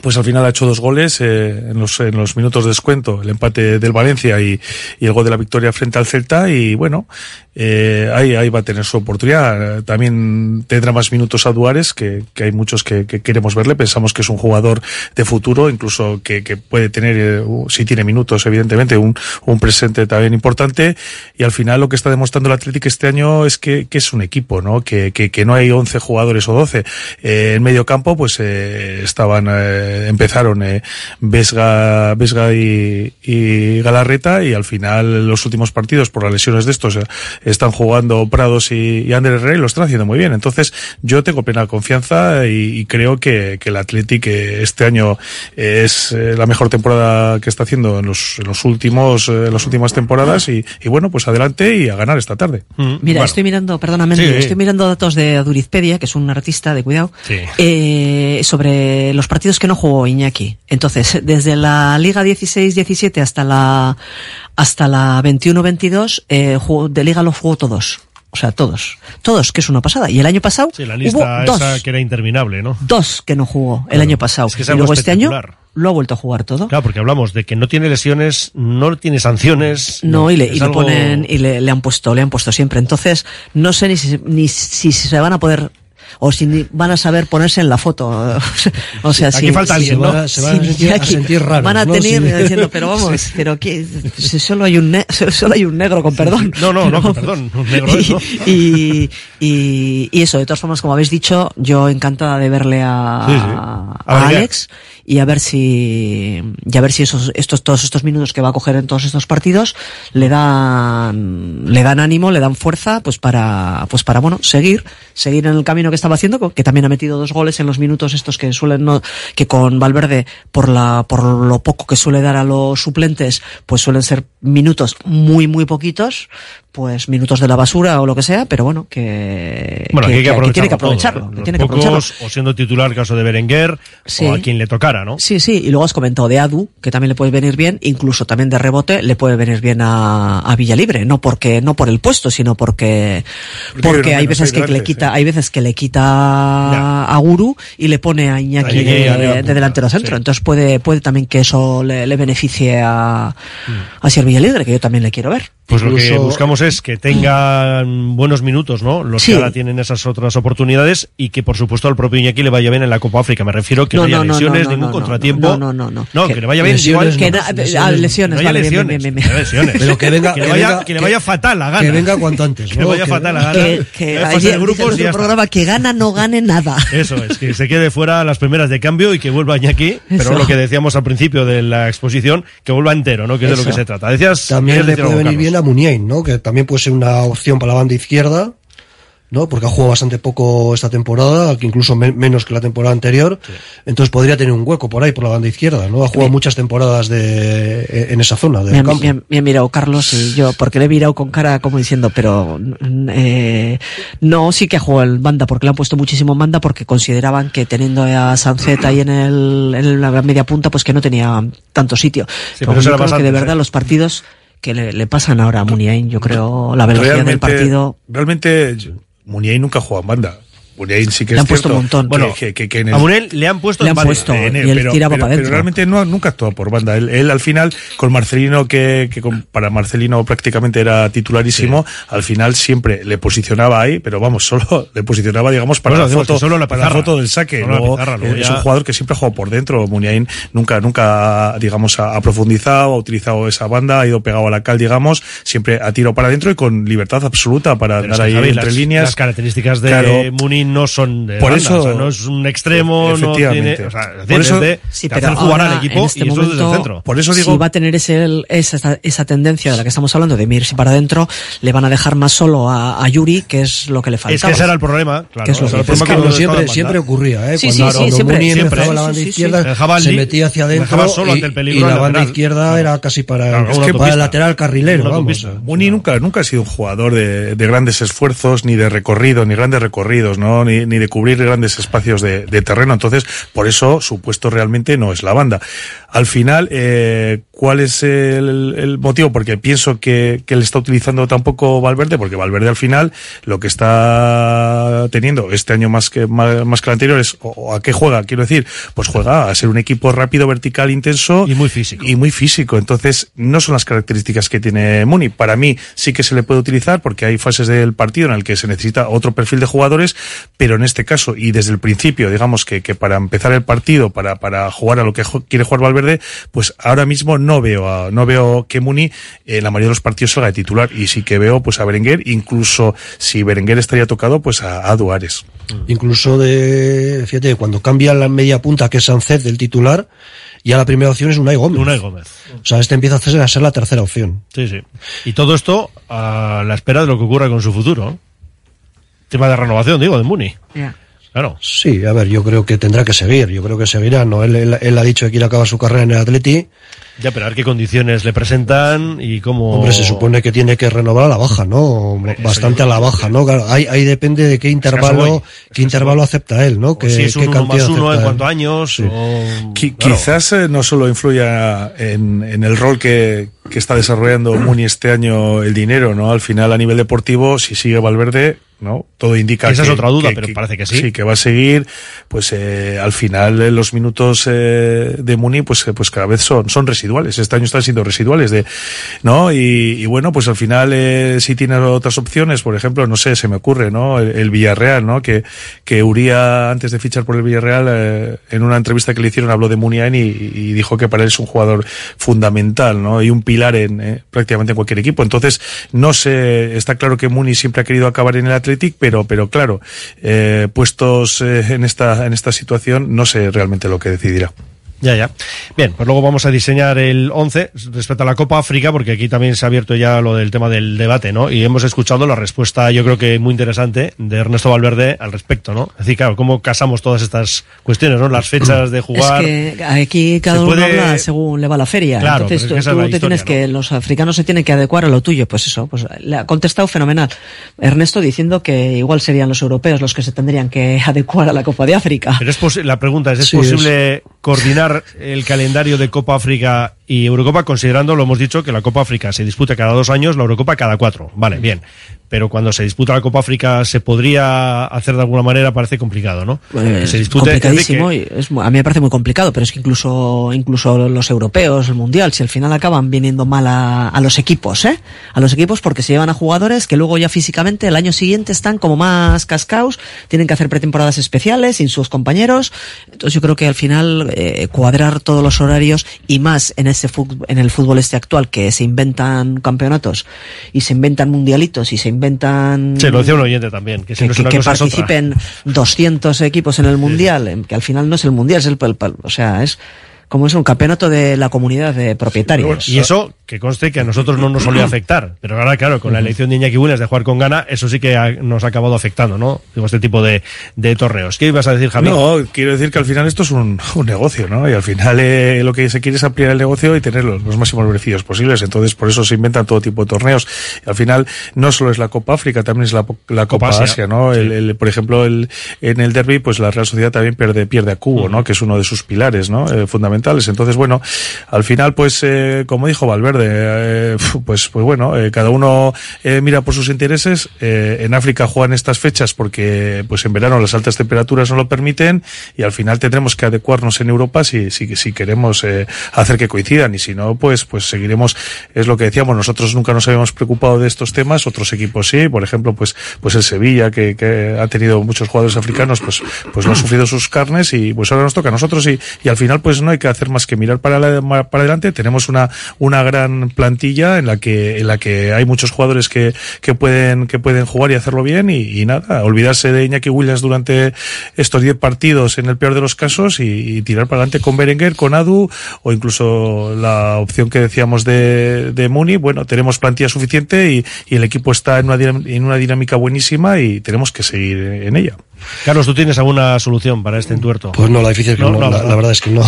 pues al final ha hecho dos goles eh, en, los, en los minutos de descuento, el empate del Valencia y, y el gol de la victoria frente al Celta y bueno, eh, ahí, ahí va a tener su oportunidad. Eh, También tendrá más minutos a Duares, que, que hay muchos que, que queremos verle, pensamos que es un jugador de futuro, incluso que, que puede tener, eh, si tiene minutos, evidentemente, un, un presente también importante y al final lo que está demostrando el Atlético este año es que, que es un equipo, ¿no? Que, que, que no hay 11 jugadores o 12. Eh, en medio campo, pues eh, estaban, eh, empezaron eh, Vesga, Vesga y, y Galarreta y al final los últimos partidos por las lesiones de estos eh, están jugando Prados y, y Ander Herrera y lo están haciendo muy bien. Entonces yo tengo plena confianza y, y creo que, que el Athletic eh, este año es la mejor temporada que está haciendo en los, en los últimos, en las últimas temporadas y, y bueno, pues adelante y a ganar esta tarde. Mira, estoy mirando, perdóname, Sí. estoy mirando datos de Durizpedia, que es un artista de cuidado, Sí. eh, sobre los partidos que no jugó Iñaki. Entonces, (laughs) desde la Liga 16-17 hasta la hasta la 21-22, eh, de Liga los jugó todos. O sea, todos. Todos, que es una pasada. Y el año pasado Sí, la hubo lista dos, esa que era interminable, ¿no? dos que no jugó el Claro. año pasado. Es que es y luego este año lo ha vuelto a jugar todo. Claro, porque hablamos de que no tiene lesiones, no tiene sanciones. No, y le, le ponen, y le, le han puesto, le han puesto siempre. Entonces, no sé ni si, ni si se van a poder o si van a saber ponerse en la foto. (laughs) o sea, Aquí si, falta si- alguien, ¿no? van a- se van a sentir- a Iñaki- sentir raros, Van a ¿no? tener Sí. diciendo, pero (laughs) vamos, pero que si solo hay un ne- (laughs) solo hay un negro con perdón. No, no, no, con perdón, un negro es, ¿no? y, y, y eso, de todas formas, como habéis dicho, yo encantada de verle a, Sí, sí. a A ver, Alex y a ver si y a ver si esos estos todos estos minutos que va a coger en todos estos partidos le dan le dan ánimo, le dan fuerza pues para pues para bueno, seguir seguir en el camino que estaba haciendo, que también ha metido dos goles en los minutos estos que suelen no que con Valverde por la por lo poco que suele dar a los suplentes, pues suelen ser minutos muy muy poquitos, pues minutos de la basura o lo que sea, pero bueno, que Bueno, que, que tiene que aprovecharlo todo, ¿eh? tiene que Los aprovecharlo. pocos, o siendo titular caso de Berenguer, Sí. o a quien le tocara, ¿no? Sí, sí, y luego has comentado de Adu, que también le puede venir bien, incluso también de rebote le puede venir bien a, a Villalibre, no porque, no por el puesto, sino porque, Porque porque hay veces que le quita, hay veces que le quita a Guru y le pone a Iñaki de, de delantero centro. sí. Entonces puede, puede también que eso le, le beneficie a, Mm. a Sir Villalibre, que yo también le quiero ver. Pues lo que buscamos es que tengan buenos minutos, ¿no? Los Sí. que ahora tienen esas otras oportunidades y que, por supuesto, al propio Iñaki le vaya bien en la Copa África. Me refiero que no, No, haya no, lesiones, no, ningún no, no, contratiempo. no, no, no, no. No, que, Que le vaya bien. lesiones Que lesiones. vale, lesiones. bien, bien, bien. haya lesiones. Pero que venga- que, le que vaya, venga- que le vaya fatal a gana. Que venga (laughs) cuanto antes. Que vaya Que- fatal a gana. Que, que vaya grupos y programa que gana no gane nada. Eso es, que se quede fuera las primeras de cambio y que vuelva Iñaki, pero lo que decíamos al principio de la exposición, que vuelva entero, ¿no? Que es de lo que se trata. Decías, También le puede venir bien a Muniain, ¿no? Que también puede ser una opción para la banda izquierda, ¿no? Porque ha jugado bastante poco esta temporada, que incluso me- menos que la temporada anterior. Entonces podría tener un hueco por ahí, por la banda izquierda, ¿no? Ha jugado muchas temporadas de, en esa zona del Me, campo. me- me ha mirado Carlos y yo, porque le he mirado con cara como diciendo, pero mm, eh, no, sí que ha jugado en banda, porque le han puesto muchísimo en banda, porque consideraban que teniendo a Sancet ahí en, el, en la media punta, pues que no tenía tanto sitio. pero Pero eso yo era creo más que de verdad ¿eh? los partidos que le, le pasan ahora a Muniain, yo creo, la velocidad del partido. Realmente, Muniain nunca jugado en banda. Muniain sí que Le es han puesto cierto un montón. Bueno, que, que- que en el- A le han puesto Le han puesto, en y él pero, tiraba pero- para pero realmente no, nunca actuó por banda. Él, él al final, con Marcelino, que, que con- para Marcelino prácticamente era titularísimo, al final siempre le posicionaba ahí, pero vamos, (laughs) solo le posicionaba, digamos, para, Bueno, la, foto, solo la para la foto del saque. Luego, pizarra, luego eh, es ya- un jugador que siempre ha jugado por dentro. Muniain nunca, nunca, digamos, ha, ha profundizado, ha utilizado esa banda, ha ido pegado a la cal, digamos, siempre ha tirado para adentro y con libertad absoluta para que, ahí Javi, entre las, líneas. las características de Claro. Muni no son de Por banda, eso- o sea, no es un extremo, no Efectivamente. tiene, o sea, es Por eso- es de, Sí, de pero hacer jugar al equipo en este y eso momento, desde el centro. Por eso digo, si va a tener ese, el- esa, esa tendencia de la que estamos hablando de irse para adentro, le van a dejar más solo a, a Yuri, que es lo que le falta. Es que ese era el problema, claro. Que es lo o sea, el que- problema es que en siempre, siempre ocurría, ¿eh? Sí, cuando, sí, cuando siempre, Muniain siempre. empezaba la banda izquierda, se metía hacia adentro solo y, ante el peligro y la banda izquierda era casi para, el lateral carrilero. Muni nunca, nunca ha sido un jugador de, de grandes esfuerzos, ni de recorrido, ni grandes recorridos, ¿no? Ni, ni de cubrir grandes espacios de, de terreno. Entonces, por eso su puesto realmente no es la banda. Al final, eh, ¿cuál es el, el motivo? Porque pienso que, que le está utilizando tampoco Valverde, porque Valverde al final lo que está teniendo este año más que, más, más que el anterior es, o, o a qué juega, quiero decir, pues juega a ser un equipo rápido, vertical, intenso. Y muy físico. Y muy físico. Entonces, no son las características que tiene Muni. Para mí sí que se le puede utilizar porque hay fases del partido en el que se necesita otro perfil de jugadores, pero en este caso, y desde el principio, digamos que, que para empezar el partido, para, para jugar a lo que jo- quiere jugar Valverde, pues ahora mismo no veo a- no veo que Muni en la mayoría de los partidos salga de titular. Y sí que veo pues a Berenguer, incluso si Berenguer estaría tocado, pues a, a Duares. Incluso de, fíjate, cuando cambia la media punta que es Sancet del titular, ya la primera opción es Unai Gómez. Unai Gómez. O sea, este empieza a ser, a ser la tercera opción. Sí, sí. Y todo esto a la espera de lo que ocurra con su futuro. Tema de renovación, digo, de Muni. Claro. Sí, a ver, yo creo que tendrá que seguir, yo creo que seguirá, ¿no? Él, él, él ha dicho que quiere acabar su carrera en el Atleti, Ya, pero a ver qué condiciones le presentan y cómo... hombre, se supone que tiene que renovar a la baja, ¿no? Bastante a la baja, ¿no? Claro, ahí, ahí depende de qué intervalo, qué intervalo acepta él, ¿no? Que, si es un qué uno más uno en cuanto a años Sí. o... Qui- claro. Quizás eh, no solo influya en, en el rol que, que está desarrollando Muni este año el dinero, ¿no? Al final, a nivel deportivo, si sigue Valverde, ¿no? Todo indica Esa que, es otra duda, pero parece que sí. Sí, que va a seguir. Pues eh, al final eh, los minutos eh, de Muni, pues, eh, pues cada vez son, son residuales. Este año están siendo residuales de, ¿no? Y, y bueno, pues al final eh, si tiene otras opciones, por ejemplo, no sé, se me ocurre, ¿no? El, el Villarreal, ¿no? Que, que Uría, antes de fichar por el Villarreal, eh, en una entrevista que le hicieron habló de Muniain y, y dijo que para él es un jugador fundamental, ¿no? Y un pilar en eh, prácticamente en cualquier equipo. Entonces, no sé, está claro que Muni siempre ha querido acabar en el Athletic, pero, pero claro, eh, puestos eh, en esta, en esta situación, no sé realmente lo que decidirá. Ya, ya. Bien, pues luego vamos a diseñar el 11 respecto a la Copa África, porque aquí también se ha abierto ya lo del tema del debate, ¿no? Y hemos escuchado la respuesta, yo creo que muy interesante, de Ernesto Valverde al respecto, ¿no? Es decir, claro, cómo casamos todas estas cuestiones, ¿no? Las fechas de jugar. Es que aquí cada uno puede- habla según le va la feria. Claro, Entonces es tú, es tú te historia, tienes que, los africanos se tienen que adecuar a lo tuyo. Pues eso, pues le ha contestado fenomenal. Ernesto diciendo que igual serían los europeos los que se tendrían que (laughs) adecuar a la Copa de África. Pero es la pregunta es, ¿es Sí, posible coordinar el calendario de Copa África y Eurocopa considerando, lo hemos dicho, que la Copa África se disputa cada dos años, la Eurocopa cada cuatro? Vale, bien. Pero cuando se disputa la Copa África se podría hacer de alguna manera, parece complicado, ¿no? Eh, Que se es dispute, complicadísimo que- y es a mí me parece muy complicado, pero es que incluso incluso los europeos, el mundial, si al final acaban viniendo mal a, a los equipos, ¿eh? A los equipos porque se llevan a jugadores que luego ya físicamente el año siguiente están como más cascaos, tienen que hacer pretemporadas especiales sin sus compañeros. Entonces yo creo que al final eh, cuadrar todos los horarios y más en ese fut- en el fútbol este actual que se inventan campeonatos y se inventan mundialitos y se inventan Sí, lo decía un oyente también, que si que, no es que- una que cosa es otra. participen 200 equipos en el mundial, em, que al final no es el mundial, es el, el- el- o sea, es como es un campeonato de la comunidad de propietarios. Y eso, que conste que a nosotros no nos solía afectar. Pero ahora, claro, con la elección de Iñaki Williams de jugar con gana, eso sí que ha- nos ha acabado afectando, ¿no? Digo, este tipo de, de torneos. ¿Qué ibas a decir, Javier? No, quiero decir que al final esto es un, un negocio, ¿no? Y al final eh, lo que se quiere es ampliar el negocio y tener los, los máximos beneficios posibles. Entonces, por eso se inventan todo tipo de torneos. Y al final, no solo es la Copa África, también es la, la Copa, Copa Asia. Asia, ¿no? El, el- por ejemplo, el, en el derby, pues la Real Sociedad también pierde, pierde a Cubo, ¿no? Que es uno de sus pilares, ¿no? Eh, Entonces, bueno, al final, pues, eh, como dijo Valverde, eh, pues, pues bueno, eh, cada uno eh, mira por sus intereses. En África juegan estas fechas porque, pues, en verano las altas temperaturas no lo permiten y al final tendremos que adecuarnos en Europa si, si, si queremos hacer que coincidan y si no, pues, pues seguiremos. Es lo que decíamos, nosotros nunca nos habíamos preocupado de estos temas, otros equipos sí, por ejemplo, pues, pues el Sevilla que, que ha tenido muchos jugadores africanos, pues, pues no ha sufrido sus carnes y pues ahora nos toca a nosotros y, y al final, pues no hay que hacer más que mirar para, la- para adelante. Tenemos una, una gran plantilla en la que, en la que hay muchos jugadores que, que pueden, que pueden jugar y hacerlo bien y, nada, olvidarse de Iñaki Williams durante estos 10 partidos en el peor de los casos y, tirar para adelante con Berenguer, con Adu o incluso la opción que decíamos de, de Muni. Bueno, tenemos plantilla suficiente y, y el equipo está en una, en una dinámica buenísima y tenemos que seguir en ella. Carlos, ¿tú tienes alguna solución para este entuerto? Pues no, la difícil es que No, no, no, la, ¿verdad? la verdad es que no.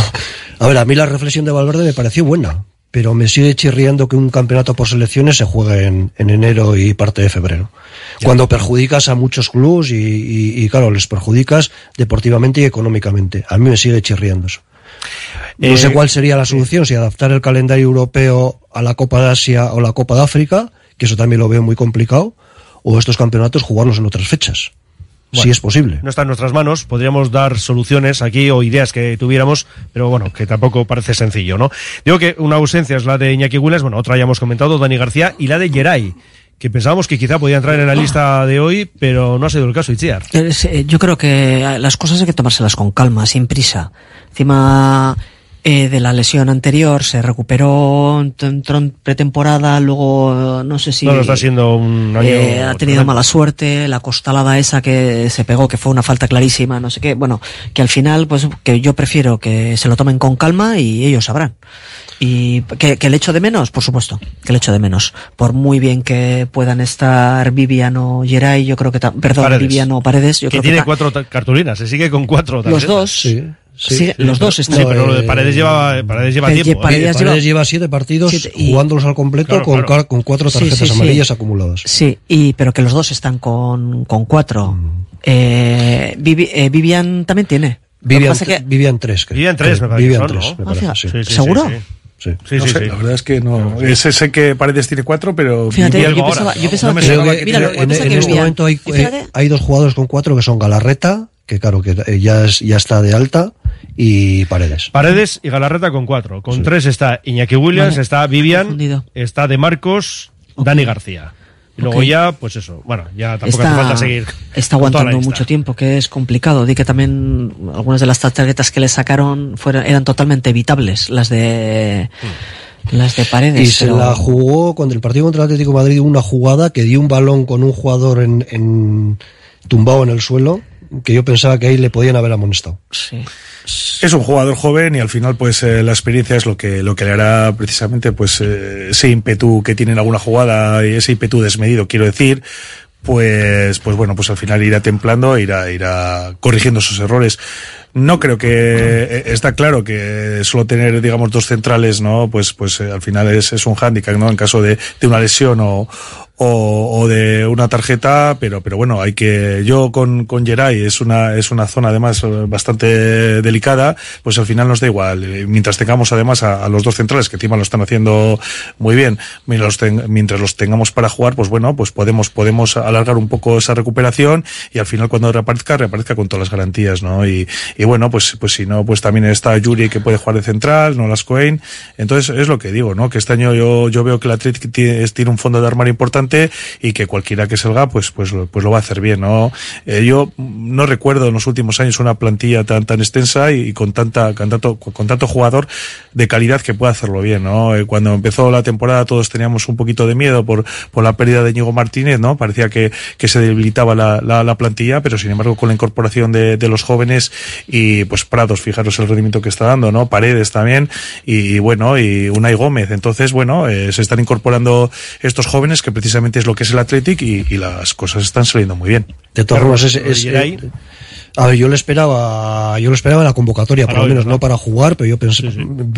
A ver, a mí la reflexión de Valverde me pareció buena, pero me sigue chirriando que un campeonato por selecciones se juegue en, en enero y parte de febrero. Cuando perjudicas a muchos clubes y, y- y, claro, les perjudicas deportivamente y económicamente. A mí me sigue chirriando eso. No Eh, sé cuál sería la solución, si adaptar el calendario europeo a la Copa de Asia o la Copa de África, que eso también lo veo muy complicado, o estos campeonatos jugarlos en otras fechas. Si es posible. No está en nuestras manos, podríamos dar soluciones aquí o ideas que tuviéramos, pero bueno, que tampoco parece sencillo, ¿no? Digo que una ausencia es la de Iñaki Williams, bueno, otra ya hemos comentado, Dani García, y la de Geray, que pensábamos que quizá podía entrar en la lista de hoy, pero no ha sido el caso, Itziar. Eh, yo creo que las cosas hay que tomárselas con calma, sin prisa. Encima eh, de la lesión anterior se recuperó, ent- entró en pretemporada, luego no sé si No, no está siendo un año eh, ha tenido mala suerte, la costalada esa que se pegó, que fue una falta clarísima, no sé qué. Bueno, que al final, pues que yo prefiero que se lo tomen con calma y ellos sabrán. Y que, que el echo de menos, por supuesto, que el echo de menos. Por muy bien que puedan estar Viviano Geray, yo creo que, perdón, Paredes. Viviano Paredes, yo que creo tiene que cuatro cartulinas, se sigue con cuatro. los dos, Sí, sí, los dos están. Sí, pero lo de Paredes lleva, Paredes lleva Que tiempo. ¿eh? Paredes Paredes, lleva- lleva siete partidos Siete, y- jugándolos al completo Claro, con, claro. car- con cuatro tarjetas sí, sí. amarillas acumuladas. Sí, y, pero que los dos están con, con cuatro. Mm. Eh, Vivi- eh, Vivian también tiene. Que Vivian, que- Vivian tres. creo. Vivian tres, me parece Vivian que son, tres, ¿no? me Ah, parece, ¿Seguro? sí, sí. Sí, sí, no sí, sé, sí. La verdad es que no. Ese sé que Paredes tiene cuatro, pero. Fíjate, yo algo pensaba- ahora. yo pensaba No me que- sonaba Creo que que Mira, en, este momento hay, eh, hay dos jugadores con cuatro que son Galarreta, que claro, que eh, ya, es, ya está de alta, y Paredes. Paredes y Galarreta con cuatro. Con tres está Iñaki Williams, Vale. está Vivian, está De Marcos, Dani García. Y luego ya, pues eso. Bueno, ya tampoco está, hace falta seguir. está aguantando mucho tiempo, que es complicado. Di que también algunas de las tarjetas que le sacaron fueron, eran totalmente evitables, las de las de paredes. Y se pero- la jugó contra el partido contra el Atlético de Madrid una jugada que dio un balón con un jugador en, en- tumbado en el suelo, que yo pensaba que ahí le podían haber amonestado. Sí. Es un jugador joven y al final pues eh, la experiencia es lo que lo que le hará precisamente pues eh, ese ímpetu que tiene en alguna jugada y ese ímpetu desmedido quiero decir pues pues bueno pues al final irá templando irá irá corrigiendo sus errores no creo que eh, está claro que solo tener digamos dos centrales no pues pues al final es, es un hándicap no en caso de, de una lesión o, o, o de una tarjeta, pero, pero bueno, hay que, yo con, con Geray es una, es una zona además eh, bastante delicada, pues al final nos da igual, Eh, mientras tengamos además a, los dos centrales que encima lo están haciendo muy bien, mientras los, ten- mientras los tengamos para jugar, pues bueno, pues podemos, podemos alargar un poco esa recuperación y al final cuando reaparezca, reaparezca con todas las garantías, ¿no? Y, y bueno, pues, pues si no, pues también está Yuri que puede jugar de central, no las Cohen, entonces es lo que digo, ¿no? Que este año yo, yo veo que el Athletic tiene, tiene un fondo de armario importante y que cualquiera que salga, pues, pues, pues lo va a hacer bien, ¿no? Eh, yo no recuerdo en los últimos años una plantilla tan, tan extensa y, con tanta, con tanto, con tanto jugador de calidad que pueda hacerlo bien, ¿no? Eh, Cuando empezó la temporada todos teníamos un poquito de miedo por, por la pérdida de Íñigo Martínez, ¿no? Parecía que, que se debilitaba la, la, la plantilla, pero sin embargo con la incorporación de, de los jóvenes y pues Prados, fijaros el rendimiento que está dando, ¿no? Paredes también y, bueno, y Unai Gómez. Entonces, bueno, eh, se están incorporando estos jóvenes que precisamente es lo que es el Athletic y, y las cosas están saliendo muy bien. De todas formas, es, es- Geray. eh, a ver, yo le esperaba, yo lo esperaba en la convocatoria, por lo menos no para jugar, pero yo pensé,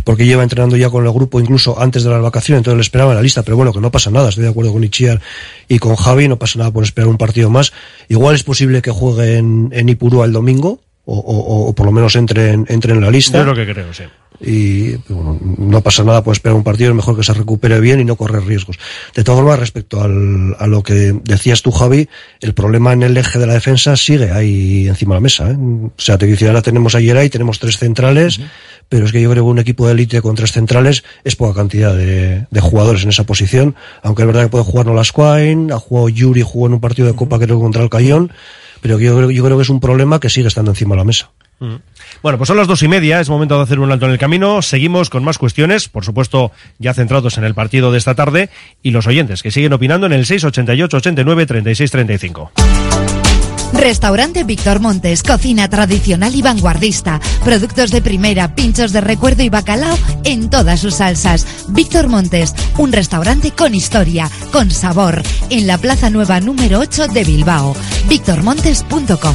porque lleva entrenando ya con el grupo incluso antes de las vacaciones, entonces le esperaba en la lista, pero bueno, que no pasa nada, estoy de acuerdo con Ichiar y con Javi, no pasa nada por esperar un partido más. Igual es posible que juegue en, en Ipurúa el domingo, o, o- o por lo menos entre en, entre en la lista. Yo es lo que creo, sí. Y bueno, no pasa nada por esperar un partido, es mejor que se recupere bien y no correr riesgos. De todas formas, respecto al, a lo que decías tú, Javi, el problema en el eje de la defensa sigue ahí encima de la mesa. ¿eh? O sea, te dice, ahora tenemos a Geray, tenemos tres centrales, pero es que yo creo que un equipo de élite con tres centrales es poca cantidad de, de jugadores en esa posición, aunque es verdad que puede jugar Nolascoain, ha jugado Yuri, jugó en un partido de Copa creo contra el Cayón, pero yo creo, yo creo que es un problema que sigue estando encima de la mesa. Bueno, pues son las dos y media, es momento de hacer un alto en el camino. Seguimos con más cuestiones, por supuesto, ya centrados en el partido de esta tarde, y los oyentes que siguen opinando en el 688 89 36 35. Restaurante Víctor Montes, cocina tradicional y vanguardista, productos de primera, pinchos de recuerdo y bacalao en todas sus salsas. Víctor Montes, un restaurante con historia, con sabor, en la Plaza Nueva número 8 de Bilbao. victormontes.com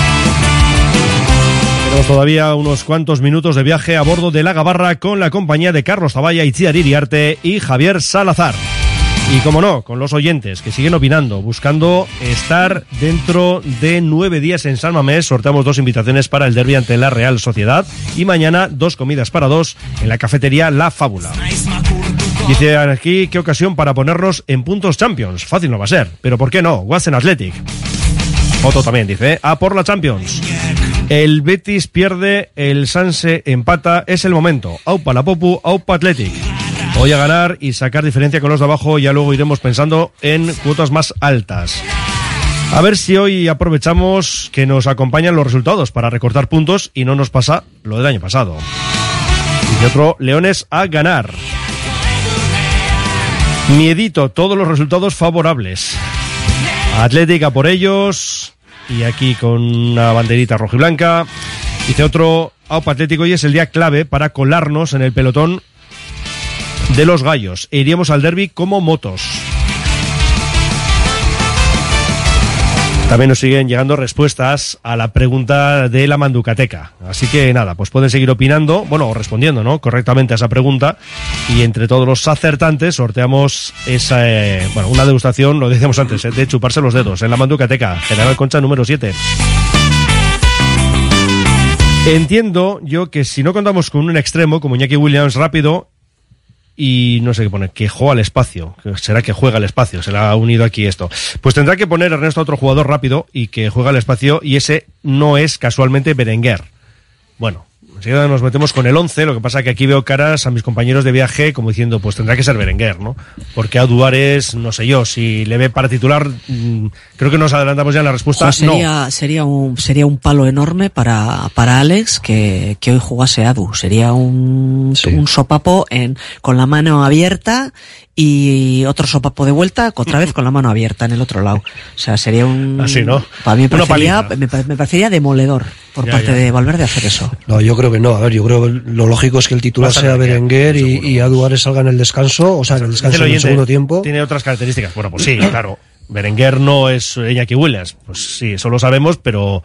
Tenemos todavía unos cuantos minutos de viaje a bordo de la Gabarra con la compañía de Carlos Taballa, Itziar Iriarte y Javier Salazar. Y como no, con los oyentes que siguen opinando, buscando estar dentro de nueve días en San Mamés, sorteamos dos invitaciones para el derby ante la Real Sociedad y mañana dos comidas para dos en la cafetería La Fábula. Dice aquí, qué ocasión para ponernos en puntos Champions. Fácil no va a ser, pero ¿por qué no? Watson Athletic. Otto también dice, a por la Champions. El Betis pierde, el Sanse empata, es el momento. Aupa la Popu, Aupa Athletic. Voy a ganar y sacar diferencia con los de abajo, ya luego iremos pensando en cuotas más altas. A ver si hoy aprovechamos que nos acompañan los resultados para recortar puntos y no nos pasa lo del año pasado. Y otro, Leones a ganar. Miedito, todos los resultados favorables. Atlética por ellos. Y aquí con una banderita roja y blanca. Dice otro, Aupa Atlético, y es el día clave para colarnos en el pelotón de los gallos. E iríamos al derby como motos. También nos siguen llegando respuestas a la pregunta de la Manducateca. Así que nada, pues pueden seguir opinando, bueno, respondiendo, ¿no? Correctamente a esa pregunta. Y entre todos los acertantes sorteamos esa, eh, bueno, una degustación, lo decíamos antes, eh, de chuparse los dedos en la Manducateca, General Concha número 7. Entiendo yo que si no contamos con un extremo como Iñaki Williams rápido, y no sé qué poner, que juega al espacio. Será que juega al espacio, se le ha unido aquí esto. Pues tendrá que poner Ernesto a otro jugador rápido y que juega al espacio y ese no es casualmente Berenguer. Bueno, enseguida nos metemos con el 11, lo que pasa que aquí veo caras a mis compañeros de viaje como diciendo, pues tendrá que ser Berenguer, ¿no? Porque a Duárez, no sé yo, si le ve para titular, mmm, creo que nos adelantamos ya en la respuesta. Pues sería, no. sería, un, sería un palo enorme para, para Alex que, que hoy jugase Adu. Sería un, sí. un sopapo en, con la mano abierta y otro sopapo de vuelta, otra vez con la mano abierta en el otro lado. O sea, sería un... Así, ¿no? Para mí me parecería, me, me parecería demoledor por Ya, parte ya. de Valverde hacer eso. No, yo creo que no. A ver, yo creo que lo lógico es que el titular sea Berenguer, y, y Aduares salga en el descanso, o sea, en el descanso el en el oyente, segundo tiempo. Tiene otras características. Bueno, pues sí, (clears throat) claro. Berenguer no es Iñaki Williams. Pues sí, eso lo sabemos, pero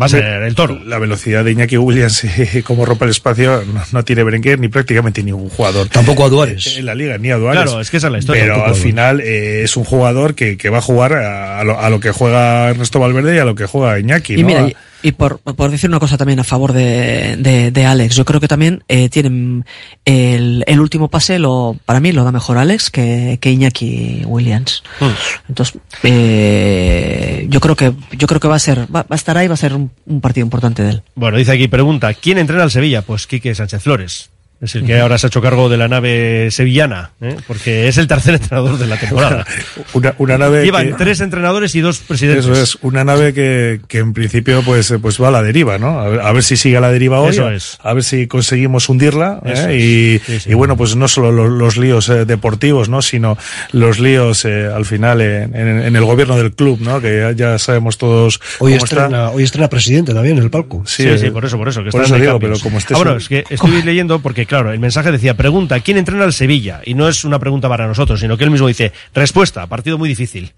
va a ser el toro. La velocidad de Iñaki Williams y cómo rompe el espacio no, no tiene Berenguer ni prácticamente ningún jugador. Tampoco a Duárez. En la liga, ni a Duárez. Claro, es que esa es la historia. Pero al final eh, es un jugador que, que va a jugar a, a lo, a lo que juega Ernesto Valverde y a lo que juega Iñaki. Y ¿no? mira, y, por, por decir una cosa también a favor de, de, de Alex, yo creo que también eh, tienen el, el último pase, lo, para mí lo da mejor Alex que, que Iñaki Williams. Entonces, eh, yo creo que, yo creo que va a ser, va, va a estar ahí, va a ser un, un partido importante de él. Bueno, dice aquí, pregunta, ¿quién entrena al Sevilla? Pues Quique Sánchez Flores. Es el que ahora se ha hecho cargo de la nave sevillana, ¿eh? porque es el tercer (laughs) entrenador de la temporada. (laughs) Una, una nave Llevan que- tres entrenadores y dos presidentes. Eso es, una nave que, que en principio pues, eh, pues va a la deriva, ¿no? A ver, a ver si sigue a la deriva hoy, Eso a- es. a ver si conseguimos hundirla, ¿eh? Y, es. Sí, sí. y bueno, pues no solo lo- los, líos eh, deportivos, ¿no? Sino los líos eh, al final en, en- en el gobierno del club, ¿no? Que ya, ya sabemos todos Hoy cómo está. estrena, hoy estrena presidente también en el palco. Sí, sí, por eso, por eso. Que por eso digo, pero como esté Ah, bueno, es que estoy leyendo porque, claro, el mensaje decía, pregunta, ¿quién entrena al Sevilla? Y no es una pregunta para nosotros, sino que él mismo dice, respuesta, partido muy difícil.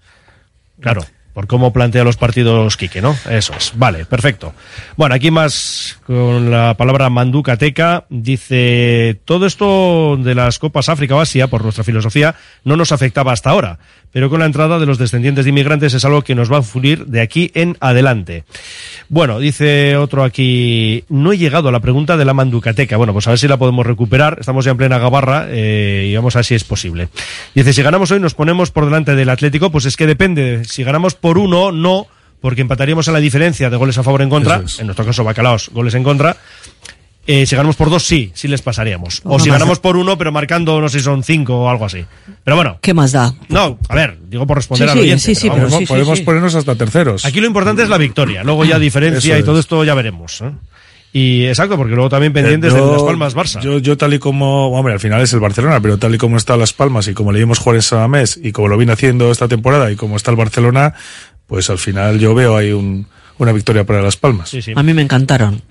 Claro. por cómo plantea los partidos Quique, ¿no? Eso es. Vale, perfecto. Bueno, aquí más con la palabra manducateca. Dice, todo esto de las Copas África o Asia, por nuestra filosofía, no nos afectaba hasta ahora. Pero con la entrada de los descendientes de inmigrantes es algo que nos va a influir de aquí en adelante. Bueno, dice otro aquí, no he llegado a la pregunta de la manducateca. Bueno, pues a ver si la podemos recuperar. Estamos ya en plena gabarra eh, y vamos a ver si es posible. Dice, si ganamos hoy nos ponemos por delante del Atlético, pues es que depende. Si ganamos por uno, no, porque empataríamos a la diferencia de goles a favor en contra. En nuestro caso, Bacalaos, goles en contra. Eh, si ganamos por dos, sí, sí les pasaríamos. O si ganamos por uno, pero marcando, no sé si son cinco o algo así. Pero bueno. ¿Qué más da? No, a ver, digo por responder Sí, al sí, oyente. sí, sí, pero vamos, Podemos sí. ponernos hasta terceros. Aquí lo importante es la victoria. Luego ya diferencia Eso y todo es. esto ya veremos. ¿eh? Y exacto, porque luego también pendientes Eh, de yo- Las Palmas Barça. Yo, yo tal y como, hombre, al final es el Barcelona, pero tal y como está Las Palmas y como le vimos jugar en Samamés y como lo viene haciendo esta temporada y como está el Barcelona, pues al final yo veo ahí un, una victoria para Las Palmas. Sí, sí. A mí me encantaron.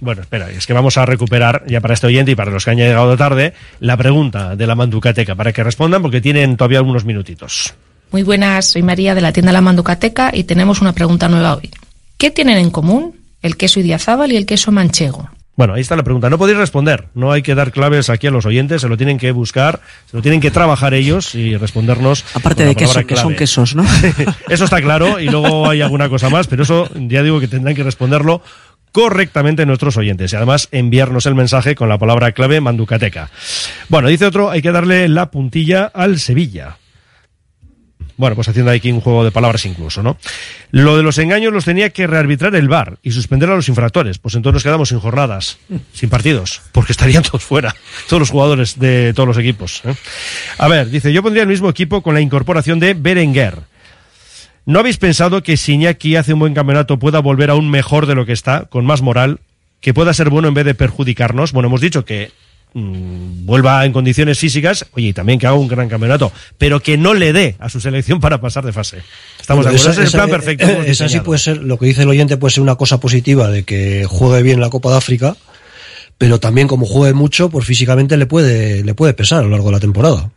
Bueno, espera, es que vamos a recuperar ya para este oyente y para los que han llegado tarde la pregunta de la Manducateca para que respondan porque tienen todavía algunos minutitos. Muy buenas, soy María de la tienda La Manducateca y tenemos una pregunta nueva hoy. ¿Qué tienen en común el queso idiazábal y el queso manchego? Bueno, ahí está la pregunta. No podéis responder. No hay que dar claves aquí a los oyentes. Se lo tienen que buscar, se lo tienen que trabajar ellos y respondernos. Aparte de queso, que son quesos, ¿no? (laughs) Eso está claro y luego hay alguna cosa más, pero eso ya digo que tendrán que responderlo correctamente nuestros oyentes y además enviarnos el mensaje con la palabra clave Manducateca. Bueno, dice otro, hay que darle la puntilla al Sevilla. Bueno, pues haciendo aquí un juego de palabras incluso, ¿no? Lo de los engaños los tenía que rearbitrar el VAR y suspender a los infractores. Pues entonces nos quedamos sin jornadas, sin partidos, porque estarían todos fuera, todos los jugadores de todos los equipos. ¿eh? A ver, dice, yo pondría el mismo equipo con la incorporación de Berenguer. ¿No habéis pensado que si Iñaki hace un buen campeonato pueda volver aún mejor de lo que está, con más moral, que pueda ser bueno en vez de perjudicarnos? Bueno, hemos dicho que mm, vuelva en condiciones físicas, oye, y también que haga un gran campeonato, pero que no le dé a su selección para pasar de fase. Estamos de acuerdo, Esa- ese es el esa- plan perfecto. eh, Esa sí puede ser, lo que dice el oyente puede ser una cosa positiva de que juegue bien la Copa de África, pero también como juegue mucho, pues físicamente le puede, le puede pesar a lo largo de la temporada.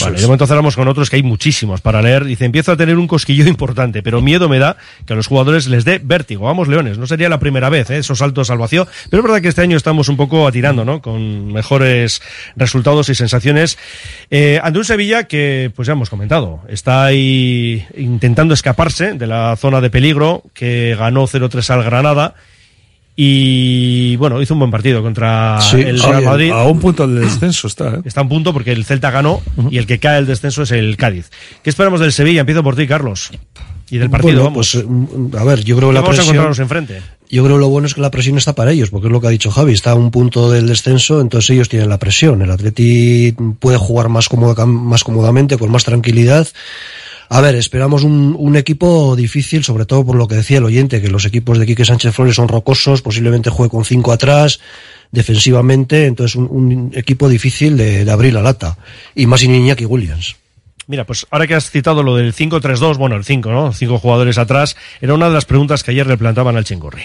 Vale, de momento cerramos con otros que hay muchísimos para leer. Dice, empiezo a tener un cosquillo importante, pero miedo me da que a los jugadores les dé vértigo. Vamos, Leones, no sería la primera vez, ¿eh? esos saltos al vacío, pero es verdad que este año estamos un poco atirando, ¿no? Con mejores resultados y sensaciones. Eh, ante un Sevilla que, pues ya hemos comentado, está ahí intentando escaparse de la zona de peligro, que ganó 0-3 al Granada. Y bueno, hizo un buen partido contra Sí, el Real Madrid. a un punto del descenso está, ¿eh? Está a un punto porque el Celta ganó y el que cae el descenso es el Cádiz. ¿Qué esperamos del Sevilla? Empiezo por ti, Carlos. Y del partido, Bueno, vamos. pues, mm, a ver, yo creo que ¿Qué la vamos a encontrarnos enfrente? yo creo que lo bueno es que la presión está para ellos, porque es lo que ha dicho Javi, está a un punto del descenso, entonces ellos tienen la presión. El Atleti puede jugar más, cómoda- más cómodamente, con más tranquilidad. A ver, esperamos un, un equipo difícil, sobre todo por lo que decía el oyente, que los equipos de Quique Sánchez Flores son rocosos, posiblemente juegue con cinco atrás, defensivamente, entonces un, un equipo difícil de, de abrir la lata. Y más sin Iñaki Williams. Mira, pues ahora que has citado lo del 5-3-2, bueno, el 5, ¿no? Cinco jugadores atrás, era una de las preguntas que ayer le plantaban al Chingurri.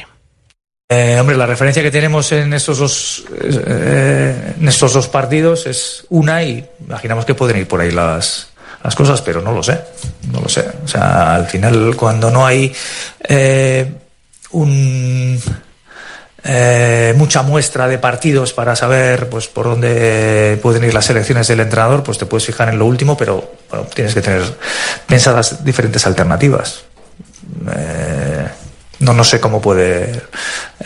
Eh, hombre, la referencia que tenemos en estos dos eh, en estos dos partidos es una y imaginamos que pueden ir por ahí las, las cosas, pero no lo sé, no lo sé. O sea, al final cuando no hay eh, un eh, mucha muestra de partidos para saber pues por dónde pueden ir las elecciones del entrenador, pues te puedes fijar en lo último, pero bueno, tienes que tener pensadas diferentes alternativas. Eh, no, no sé cómo puede.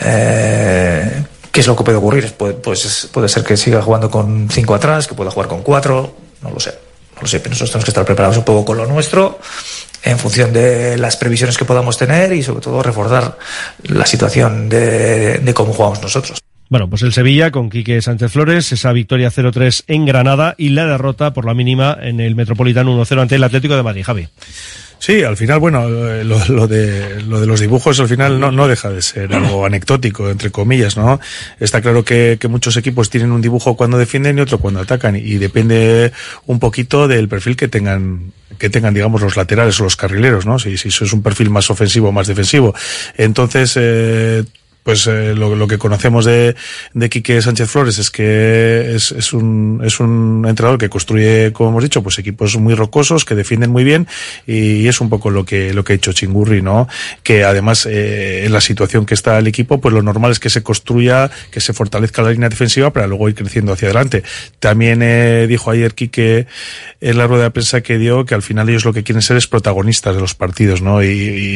eh, ¿Qué es lo que puede ocurrir? Pues, puede ser que siga jugando con cinco atrás, que pueda jugar con cuatro, no lo sé. No lo sé, nosotros tenemos que estar preparados un poco con lo nuestro, en función de las previsiones que podamos tener y sobre todo reforzar la situación de, de cómo jugamos nosotros. Bueno, pues el Sevilla con Quique Sánchez Flores, esa victoria 0-3 en Granada y la derrota por la mínima en el Metropolitano 1-0 ante el Atlético de Madrid, Javi. Sí, al final, bueno, eh, lo, lo de, lo de los dibujos al final no, no deja de ser algo anecdótico, entre comillas, ¿no? Está claro que, que muchos equipos tienen un dibujo cuando defienden y otro cuando atacan y depende un poquito del perfil que tengan que tengan, digamos, los laterales o los carrileros, ¿no? Si, si eso es un perfil más ofensivo o más defensivo. Entonces, eh, pues eh, lo, lo, que conocemos de, de Quique Sánchez Flores es que es, un, es un entrenador que construye, como hemos dicho, pues equipos muy rocosos, que defienden muy bien, y es un poco lo que, lo que ha hecho Chingurri, ¿no? Que además, eh, en la situación que está el equipo, pues lo normal es que se construya, que se fortalezca la línea defensiva para luego ir creciendo hacia adelante. También eh, dijo ayer Quique en la rueda de prensa que dio que al final ellos lo que quieren ser es protagonistas de los partidos, ¿no? Y,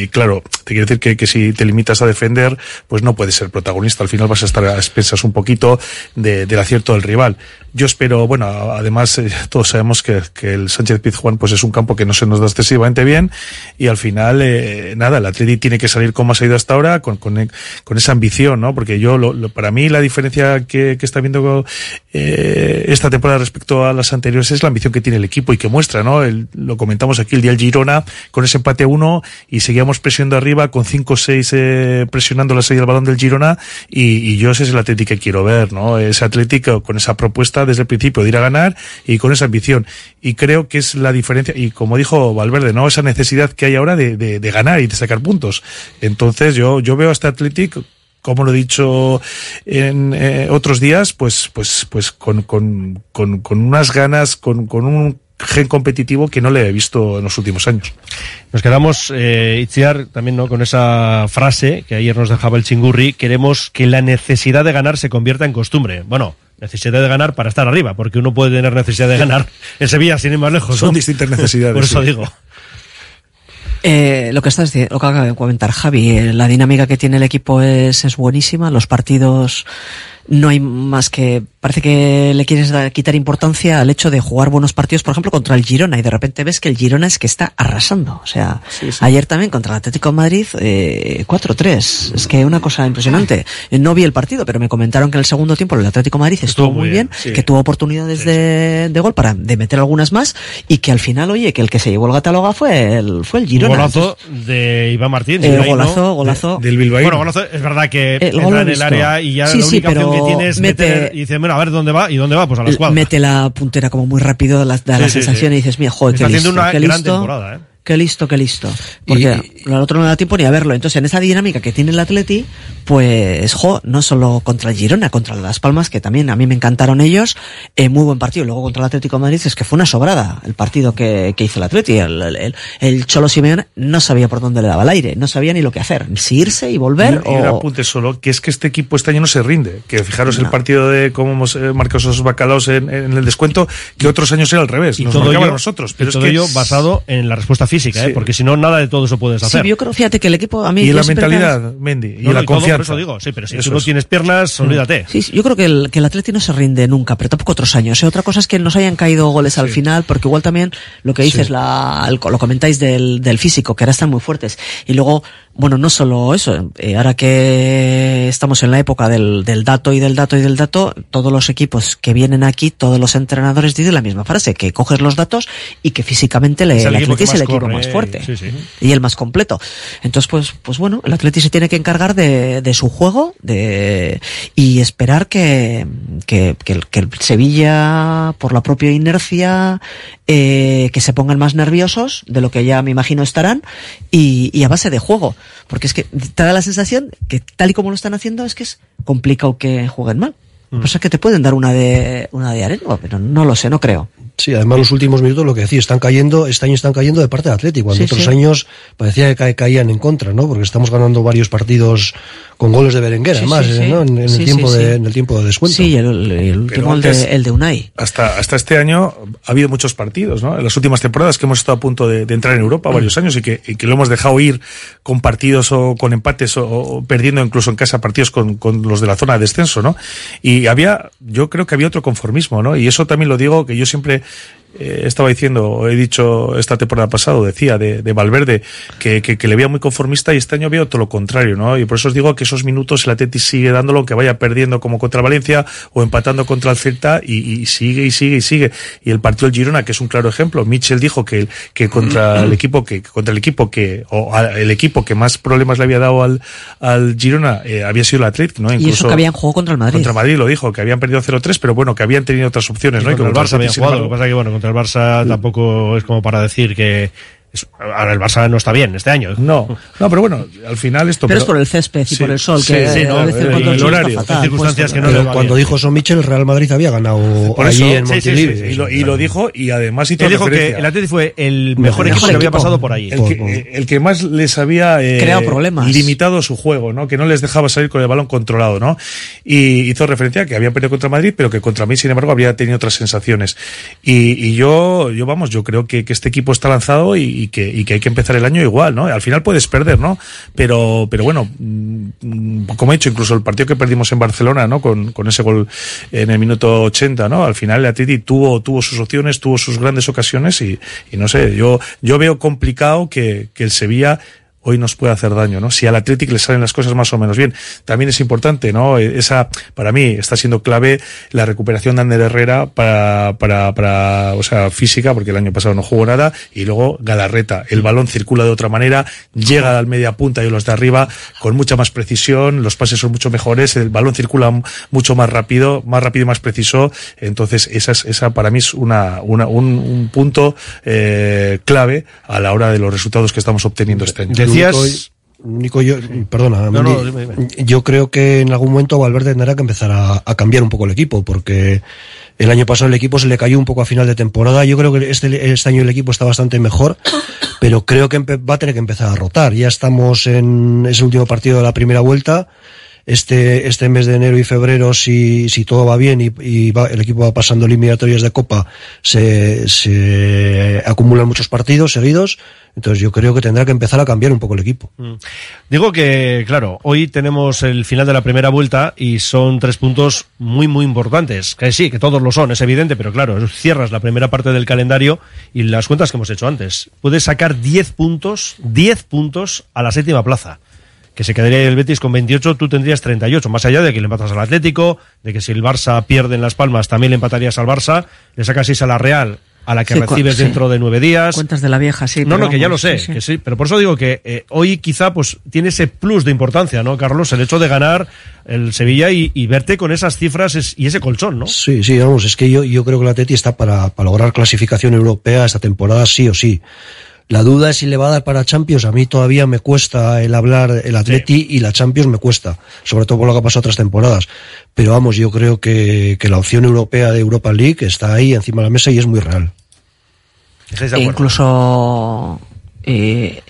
y claro, te quiere decir que, que si te limitas a defender, pues no puedes ser protagonista. Al final vas a estar a expensas un poquito de, del acierto del rival. Yo espero, bueno, además eh, todos sabemos que, que, el Sánchez Pizjuán pues es un campo que no se nos da excesivamente bien y al final, eh, nada, el Atleti tiene que salir como ha salido hasta ahora con, con, con esa ambición, ¿no? Porque yo, lo, lo, para mí la diferencia que, que está viendo eh, esta temporada respecto a las anteriores es la ambición que tiene el equipo y que muestra, ¿no? El, lo comentamos aquí el día del Girona con ese empate 1 y seguíamos presionando arriba con 5 o 6 eh, presionando la salida del balón del Girona y, yo ese es el Atleti que quiero ver, ¿no? Ese Atlético con esa propuesta desde el principio de ir a ganar y con esa ambición. Y creo que es la diferencia, y como dijo Valverde, ¿no? Esa necesidad que hay ahora de ganar y de sacar puntos. Entonces yo, yo veo a este Atlético como lo he dicho en eh, otros días, pues, pues, pues con, con, con, con unas ganas, con, con un gen competitivo que no le he visto en los últimos años. Nos quedamos, eh, Itziar, también ¿no? con esa frase que ayer nos dejaba el chingurri, queremos que la necesidad de ganar se convierta en costumbre. Bueno, necesidad de ganar para estar arriba, porque uno puede tener necesidad de ganar (laughs) en Sevilla sin ir más lejos. Son distintas (laughs) necesidades. Por eso sí. digo. Eh, lo que estás lo que acaba de comentar Javi, eh, la dinámica que tiene el equipo es, es buenísima, los partidos no hay más que parece que le quieres dar, quitar importancia al hecho de jugar buenos partidos, por ejemplo, contra el Girona y de repente ves que el Girona es que está arrasando. O sea, sí, sí. ayer también contra el Atlético de Madrid eh, 4-3. Es que una cosa impresionante. No vi el partido, pero me comentaron que en el segundo tiempo el Atlético de Madrid estuvo, estuvo muy bien, bien sí. que tuvo oportunidades de, de, gol para de meter algunas más y que al final, oye, que el que se llevó el cataloga fue el fue el Girona. Golazo de Iván Martín. Eh, golazo, golazo. De, del Bilbao. Bueno, golazo, es verdad que el entra en el área y ya sí, la única pero opción que tienes mete, meter y dice, bueno, a ver dónde va y dónde va, pues a la escuadra. Mete la puntera como muy rápido, da la, da sí, la sensación sí, y dices, mira, joder, Está qué listo, una qué gran listo. temporada, ¿eh? Qué listo, qué listo. Porque y, el otro no da tiempo ni a verlo. Entonces, en esa dinámica que tiene el Atleti, pues, jo, no solo contra el Girona, contra Las Palmas, que también a mí me encantaron ellos, eh, muy buen partido. Luego contra el Atlético de Madrid es que fue una sobrada el partido que, que hizo el Atleti. El, el, el, Cholo Simeone no sabía por dónde le daba el aire, no sabía ni lo que hacer, si irse y volver y, o... Y un apunte solo, que es que este equipo este año no se rinde. Que fijaros no. el partido de cómo hemos eh, marcado esos bacalaos en, en, el descuento, que otros años era al revés. Y nos todo ello, nosotros. Pero y es todo que ello basado en la respuesta física, sí. ¿eh? porque si no, nada de todo eso puedes hacer. Sí, yo creo, fíjate que el equipo a mí. Y la mentalidad, Mendy, y no, la y confianza. Todo, por eso digo, sí, pero si eso tú no tienes piernas, olvídate. Sí, yo creo que el, que el Atleti no se rinde nunca, pero tampoco otros años. ¿eh? Otra cosa es que nos hayan caído goles sí. al final, porque igual también lo que dices, sí. la, lo comentáis del, del físico, que ahora están muy fuertes. Y luego, bueno, no solo eso, eh, ahora que estamos en la época del, del, dato y del dato y del dato, todos los equipos que vienen aquí, todos los entrenadores dicen la misma frase, que coges los datos y que físicamente le, es el, el Atleti es el equipo más fuerte sí, sí. y el más completo. Entonces, pues, pues bueno, el Atleti se tiene que encargar de, de su juego de, y esperar que, que, que, el, que el Sevilla, por la propia inercia, eh, que se pongan más nerviosos de lo que ya me imagino estarán y, y, a base de juego. Porque es que te da la sensación que tal y como lo están haciendo es que es complicado que jueguen mal. Mm. Es que te pueden dar una de, una de arena, pero no lo sé, no creo. Sí, además los últimos minutos lo que decía, están cayendo, este año están cayendo de parte de Atlético, cuando sí, otros sí. años parecía que caían en contra, ¿no? Porque estamos ganando varios partidos con goles de Berenguer, sí, además, sí, ¿no? En, en el tiempo de, en el tiempo de descuento. Sí, el, el último, el de, el de, Unai. Hasta, hasta este año ha habido muchos partidos, ¿no? En las últimas temporadas que hemos estado a punto de, de entrar en Europa mm. varios años y que, y que, lo hemos dejado ir con partidos o con empates o, o perdiendo incluso en casa partidos con, con, los de la zona de descenso, ¿no? Y había, yo creo que había otro conformismo, ¿no? Y eso también lo digo, que yo siempre eh, estaba diciendo, he dicho esta temporada pasada, decía de, de Valverde, que, que, que, le veía muy conformista y este año veo todo lo contrario, ¿no? Y por eso os digo que esos minutos el Atleti sigue dándolo, aunque vaya perdiendo como contra Valencia o empatando contra el Celta y, y, sigue y sigue y sigue. Y el partido del Girona, que es un claro ejemplo, Mitchell dijo que, que contra el (clears throat) equipo que, contra el equipo que, o el equipo que más problemas le había dado al, al Girona, eh, había sido el Atlético, ¿no? Incluso, y eso que habían jugado contra el Madrid. Contra Madrid lo dijo, que habían perdido 0-3, pero bueno, que habían tenido otras opciones, y ¿no? Y que el Barça había jugado, lo que pasa que bueno, contra el Barça tampoco es como para decir que ahora el Barça no está bien este año. No, no, pero bueno, al final esto. Pero es por el césped y por el sol, sí, que sí, no, a veces el- horario. fatal, circunstancias pues, que no Pero le va cuando dijo Son Michel, el Real Madrid había ganado Por allí eso, en sí, sí, sí, Montilivi. sí, y, lo, y lo dijo y además hizo Él dijo que el Atleti fue el Mejor mejor equipo que había pasado por ahí. el que, el que más les había eh, Creado problemas. limitado su juego, ¿no? Que no les dejaba salir con el balón controlado, ¿no? Y hizo referencia a que habían perdido contra Madrid, pero que contra mí, sin embargo, habría tenido otras sensaciones. Y, y yo, yo vamos, yo creo que, que este equipo está lanzado y, y que, y que hay que empezar el año igual, ¿no? Al final puedes perder, ¿no? Pero, pero bueno, mm, como he dicho, incluso el partido que perdimos en Barcelona, ¿no? Con, con ese gol en el minuto 80, ¿no? Al final el Atleti tuvo, tuvo sus opciones, tuvo sus grandes ocasiones y, y no sé, yo, yo veo complicado que, que el Sevilla hoy nos puede hacer daño, ¿no? Si al Athletic le salen las cosas más o menos bien. También es importante, ¿no? Esa, para mí, está siendo clave la recuperación de Ander Herrera para, para, para, o sea, física, porque el año pasado no jugó nada, y luego Galarreta. El balón circula de otra manera, llega al media punta y los de arriba con mucha más precisión, los pases son mucho mejores, el balón circula mucho más rápido, más rápido y más preciso. Entonces, esa, es, esa para mí es una, una, un, un punto eh, clave a la hora de los resultados que estamos obteniendo este año. Único- único yo, perdona, No, no, Mendy, dime, dime. yo creo que en algún momento Valverde tendrá que empezar a, a cambiar un poco el equipo, porque el año pasado el equipo se le cayó un poco a final de temporada. Yo creo que este, este año el equipo está bastante mejor, (coughs) pero creo que va a tener que empezar a rotar. Ya estamos en ese último partido de la primera vuelta. Este, este mes de enero y febrero, si, si todo va bien y, va- el equipo va pasando eliminatorias de Copa, se, se acumulan muchos partidos seguidos. Entonces yo creo que tendrá que empezar a cambiar un poco el equipo. Mm. Digo que, claro, hoy tenemos el final de la primera vuelta y son tres puntos muy, muy importantes. Que sí, que todos lo son, es evidente, pero claro, cierras la primera parte del calendario y las cuentas que hemos hecho antes. Puedes sacar 10 puntos, 10 puntos a la séptima plaza. Que se quedaría el Betis con 28, tú tendrías 38. Más allá de que le empatas al Atlético, de que si el Barça pierde en Las Palmas, también le empatarías al Barça, le sacas 6 a la Real, a la que Sí, recibes sí. dentro de nueve días. Cuentas de la vieja, sí. No, no, que ya lo sé, sí, sí. que sí, pero por eso digo que eh, hoy quizá pues tiene ese plus de importancia, ¿no, Carlos? El hecho de ganar el Sevilla y, y verte con esas cifras es- y ese colchón, ¿no? Sí, sí, vamos, es que yo, yo creo que la Atleti está para, para lograr clasificación europea esta temporada sí o sí. La duda es si le va a dar para Champions. A mí todavía me cuesta el hablar el Atleti y la Champions me cuesta, sobre todo por lo que ha pasado otras temporadas. Pero vamos, yo creo que, que la opción europea de Europa League está ahí encima de la mesa y es muy real. ¿Estáis de E acuerdo? incluso, eh,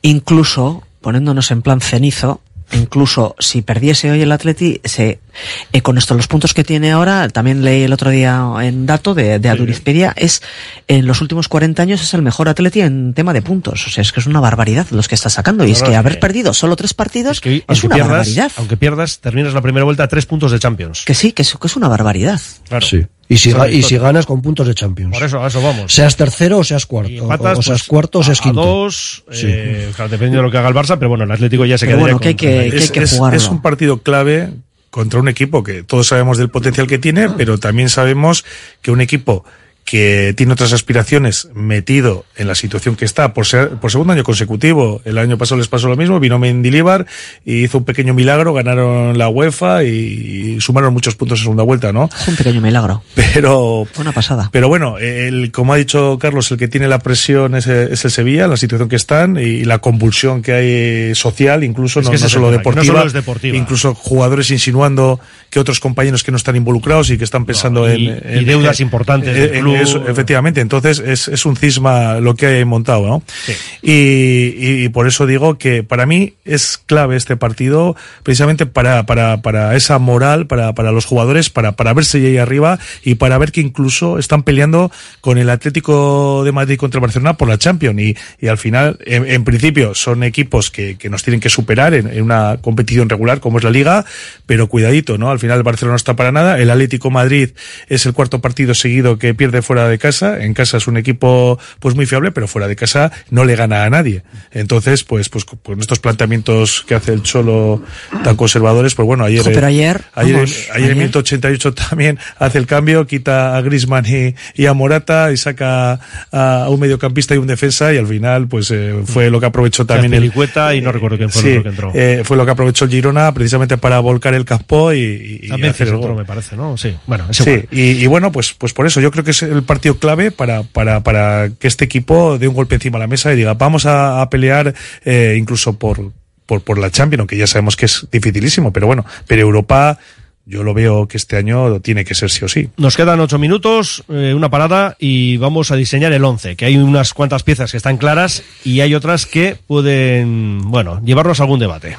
incluso poniéndonos en plan cenizo, incluso si perdiese hoy el Atleti, se, eh, con esto los puntos que tiene ahora, también leí el otro día en dato de, de Adurizpedia, es en los últimos 40 años es el mejor Atleti en tema de puntos. O sea, es que es una barbaridad los que está sacando. Y es que es haber perdido solo tres partidos es, aunque una pierdas, barbaridad. Aunque pierdas, terminas la primera vuelta a tres puntos de Champions. Que sí, que es, que es una barbaridad. Claro. Sí. Y si, ga- y si ganas con puntos de Champions. Por eso, a eso vamos. Seas tercero o seas cuarto. Empatas, o, o seas pues, cuarto o seas a- a quinto. dos, Sí. eh, claro, depende de lo que haga el Barça, pero bueno, el Atlético ya se quedaría bueno, que hay que- 30. es, que es- es un partido clave contra un equipo que todos sabemos del potencial que tiene, pero también sabemos que un equipo que tiene otras aspiraciones metido en la situación que está por ser por segundo año consecutivo. El año pasado les pasó lo mismo, vino Mendilibar y hizo un pequeño milagro, ganaron la UEFA y, y sumaron muchos puntos en segunda vuelta, ¿no? Es un pequeño milagro. Pero Una pasada. pero bueno, el, como ha dicho Carlos, el que tiene la presión es, es el Sevilla, la situación que están y la convulsión que hay social, incluso no, no solo no deportiva, solo es deportiva. incluso jugadores insinuando que otros compañeros que no están involucrados y que están pensando y- en, y en- deudas en- importantes en- del en club. Eso, efectivamente, entonces es, es un cisma lo que hay montado, ¿no? Y, y- y por eso digo que para mí es clave este partido precisamente para, para, para esa moral, para, para los jugadores, para, para verse ahí arriba y para ver que incluso están peleando con el Atlético de Madrid contra el Barcelona por la Champions. Y, y al final, en, en principio, son equipos que, que nos tienen que superar en, en una competición regular como es la Liga, pero cuidadito, ¿no? Al final el Barcelona no está para nada. El Atlético Madrid es el cuarto partido seguido que pierde fuera de casa. En casa es un equipo pues muy fiable, pero fuera de casa no le gana a nadie. Entonces, pues, pues con estos planteamientos que hace el Cholo tan conservadores, pues bueno, ayer, Ojo, pero ayer, ayer, vamos, ayer en ayer- el minuto 88 (laughs) también hace el cambio, quita a Griezmann y, y a Morata y saca a, a un mediocampista y un defensa y al final pues eh, fue lo que aprovechó también el y no recuerdo quién fue Sí, el otro que entró. eh, fue lo que aprovechó el Girona precisamente para volcar el capó y, y También hacer el gol. me parece, ¿no? Sí. Bueno, es Sí, y, y bueno, pues, pues por eso yo creo que es el, el partido clave para, para, para que este equipo dé un golpe encima de la mesa y diga, vamos a, pelear eh, incluso por, por, por la Champions, aunque ya sabemos que es dificilísimo, pero bueno, pero Europa yo lo veo que este año tiene que ser sí o sí. Nos quedan ocho minutos, eh, una parada y vamos a diseñar el once, que hay unas cuantas piezas que están claras y hay otras que pueden, bueno, llevarnos a algún debate.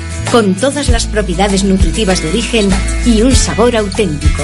con todas las propiedades nutritivas de origen y un sabor auténtico.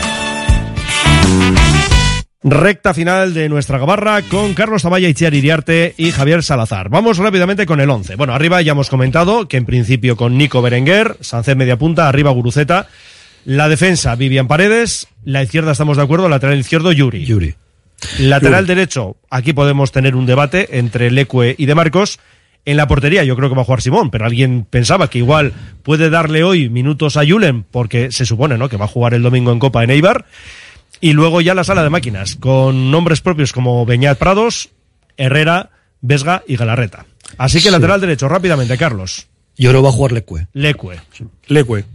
Recta final de nuestra gabarra con Carlos Tamaya, Itziar Iriarte y Javier Salazar. Vamos rápidamente con el 11. Bueno, arriba ya hemos comentado que en principio con Nico Berenguer, Sánchez media punta, arriba Guruceta. La defensa, Vivian Paredes. La izquierda, estamos de acuerdo, lateral izquierdo, Yuri. Yuri. Lateral derecho, aquí podemos tener un debate entre Leque y De Marcos. En la portería yo creo que va a jugar Simón, pero alguien pensaba que igual puede darle hoy minutos a Julen porque se supone ¿no? que va a jugar el domingo en Copa en Eibar. Y luego ya la sala de máquinas, con nombres propios como Beñat Prados, Herrera, Vesga y Galarreta. Así que Sí. lateral derecho, rápidamente, Carlos. Yo creo que va a jugar Lecue. Lecue. Lecue.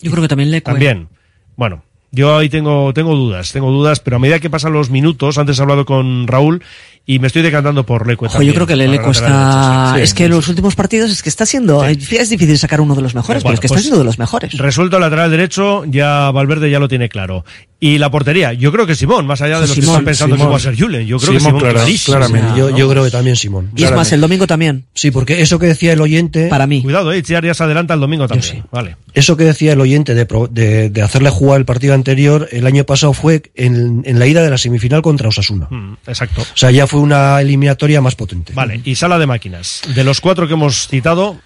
Yo creo que también Lecue. También. Bueno, yo ahí tengo, tengo dudas, tengo dudas, pero a medida que pasan los minutos, antes he hablado con Raúl y me estoy decantando por también. yo creo que lateral está. sí. es que en los últimos partidos es que está siendo. Es difícil sacar uno de los mejores, Bueno, pero es que pues, está siendo de los mejores. Resuelto el lateral derecho, ya Valverde ya lo tiene claro. Y la portería, yo creo que Simón, más allá de los que Simón, están pensando Simón. que va a ser Julen, yo creo que Simón, Simón clara- clarísimo. claramente. Yo, yo creo que también Simón. Y es más, el domingo también. Sí, porque eso que decía el oyente. Para mí. Cuidado, eh, Itziar ya se adelanta el domingo también. Vale. Eso que decía el oyente de, pro- de, de hacerle jugar el partido anterior, el año pasado fue en, en la ida de la semifinal contra Osasuna. Mm, exacto. O sea, ya fue una eliminatoria más potente. Vale, y sala de máquinas. De los cuatro que hemos citado,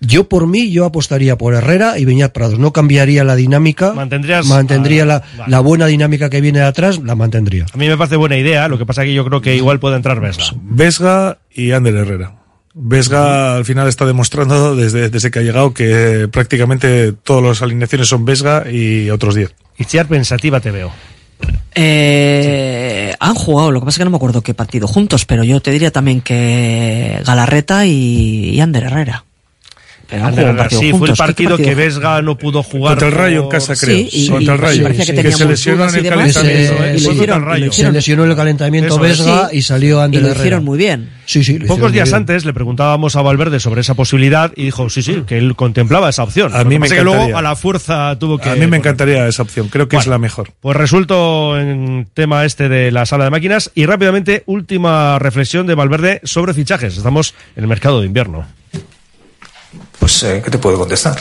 Yo por mí, yo apostaría por Herrera y Beñat Prados. No cambiaría la dinámica. Mantendrías- Mantendría ah, la, vale. la buena dinámica que viene de atrás, la mantendría. A mí me parece buena idea, lo que pasa que yo creo que igual puede entrar Vesga. Vesga y Ander Herrera. Vesga al final está demostrando desde, desde que ha llegado que prácticamente todas las alineaciones son Vesga y otros 10. Itziar pensativa te veo. Eh, han jugado, lo que pasa es que no me acuerdo qué partido juntos, pero yo te diría también que Galarreta y, y Ander Herrera. Sí, fue el juntos. ¿Qué partido que? Vesga no pudo jugar. Contra el Rayo en casa, creo. Sí, y- contra el Rayo. que se lesionó en el calentamiento. Se- lesionó en el calentamiento Vesga y salió Ander Y lo hicieron muy bien. Sí, sí, Pocos días bien. antes le preguntábamos a Valverde sobre esa posibilidad y dijo sí, sí, que él contemplaba esa opción. A mí que me que luego encantaría. a la fuerza tuvo que. A mí me encantaría esa opción. Creo que es la mejor. Pues resuelto en tema este de la sala de máquinas y rápidamente última reflexión de Valverde sobre fichajes. Estamos en el mercado de invierno. Pues, eh, ¿qué te puedo contestar?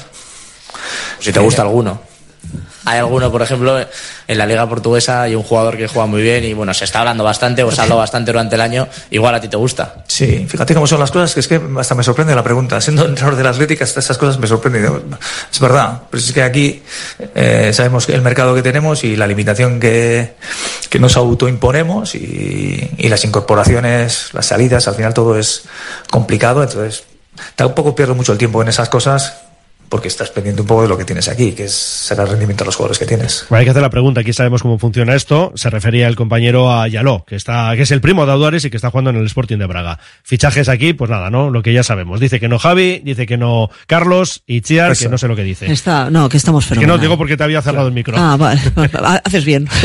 Si te gusta alguno. Hay alguno, por ejemplo, en la Liga Portuguesa hay un jugador que juega muy bien y bueno, se está hablando bastante o se ha hablado bastante durante el año, igual a ti te gusta. Sí, fíjate cómo son las cosas, que es que hasta me sorprende la pregunta. Siendo entrenador de la Atlética, hasta esas cosas me sorprenden. Es verdad, pero es que aquí eh, sabemos el mercado que tenemos y la limitación que, que nos autoimponemos y, y las incorporaciones, las salidas, al final todo es complicado, entonces tampoco pierdo mucho el tiempo en esas cosas porque estás pendiente un poco de lo que tienes aquí, que es sacar rendimiento a los jugadores que tienes. Bueno, hay que hacer la pregunta, aquí sabemos cómo funciona esto. Se refería el compañero a Yaló, que está, que es el primo de Audares y que está jugando en el Sporting de Braga. Fichajes aquí, pues nada, ¿no? Lo que ya sabemos. Dice que no Javi, dice que no Carlos y Chiar, que no sé lo que dice. Está, no, que estamos Es que no fenomenal. digo porque te había cerrado el micro. Ah, vale, haces bien. (laughs)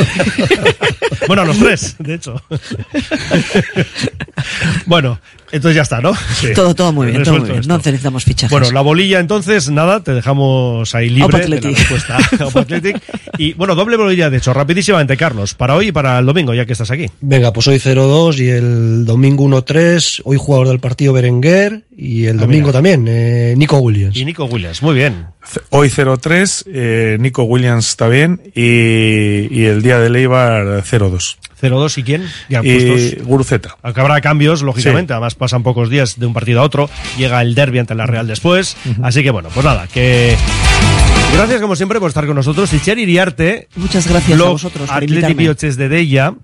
Bueno, a los tres, de hecho. (laughs) bueno, entonces ya está, ¿no? Sí. Todo, todo muy bien, todo muy bien. esto. No necesitamos fichajes. Bueno, la bolilla entonces, nada, te dejamos ahí libre de la respuesta. (laughs) Y bueno, doble bolilla, de hecho, rapidísimamente, Carlos, para hoy y para el domingo, ya que estás aquí. Venga, pues hoy 0-2 y el domingo 1-3. Hoy jugador del partido Berenguer y el Ah, domingo mira. también, eh, Nico Williams. Y Nico Williams, muy bien. Hoy 0-3, eh, Nico Williams está bien y, y el día de Leibar 0-2. 0-2 y quién? Ya Y puestos. Guruceta. Aunque habrá cambios, lógicamente. Además, pasan pocos días de un partido a otro. Llega el derby ante la Real después. Así que bueno, pues nada, que. Gracias como siempre por estar con nosotros. Itziar Iriarte. Muchas gracias a vosotros por Atleti invitarme. Bioches de Deia.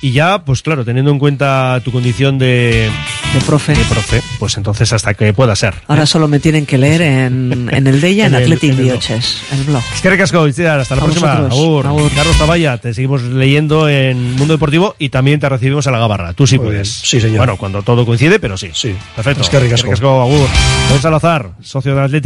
Y ya, pues claro, teniendo en cuenta tu condición de, de profe. de profe, pues entonces hasta que pueda ser. Ahora solo me tienen que leer en, (laughs) en el Deia, en, En el- Athletic el blog. El. Es que recasco, hasta la A próxima. Agur. Agur. Carlos Taballa, te seguimos leyendo en Mundo Deportivo y también te recibimos a la Gabarra. Tú sí Muy puedes. bien. Sí, señor. Bueno, cuando todo coincide, pero sí. Sí. Perfecto. Es que ricasco. Ricasco, Agur. Don Salazar, socio de Atlético.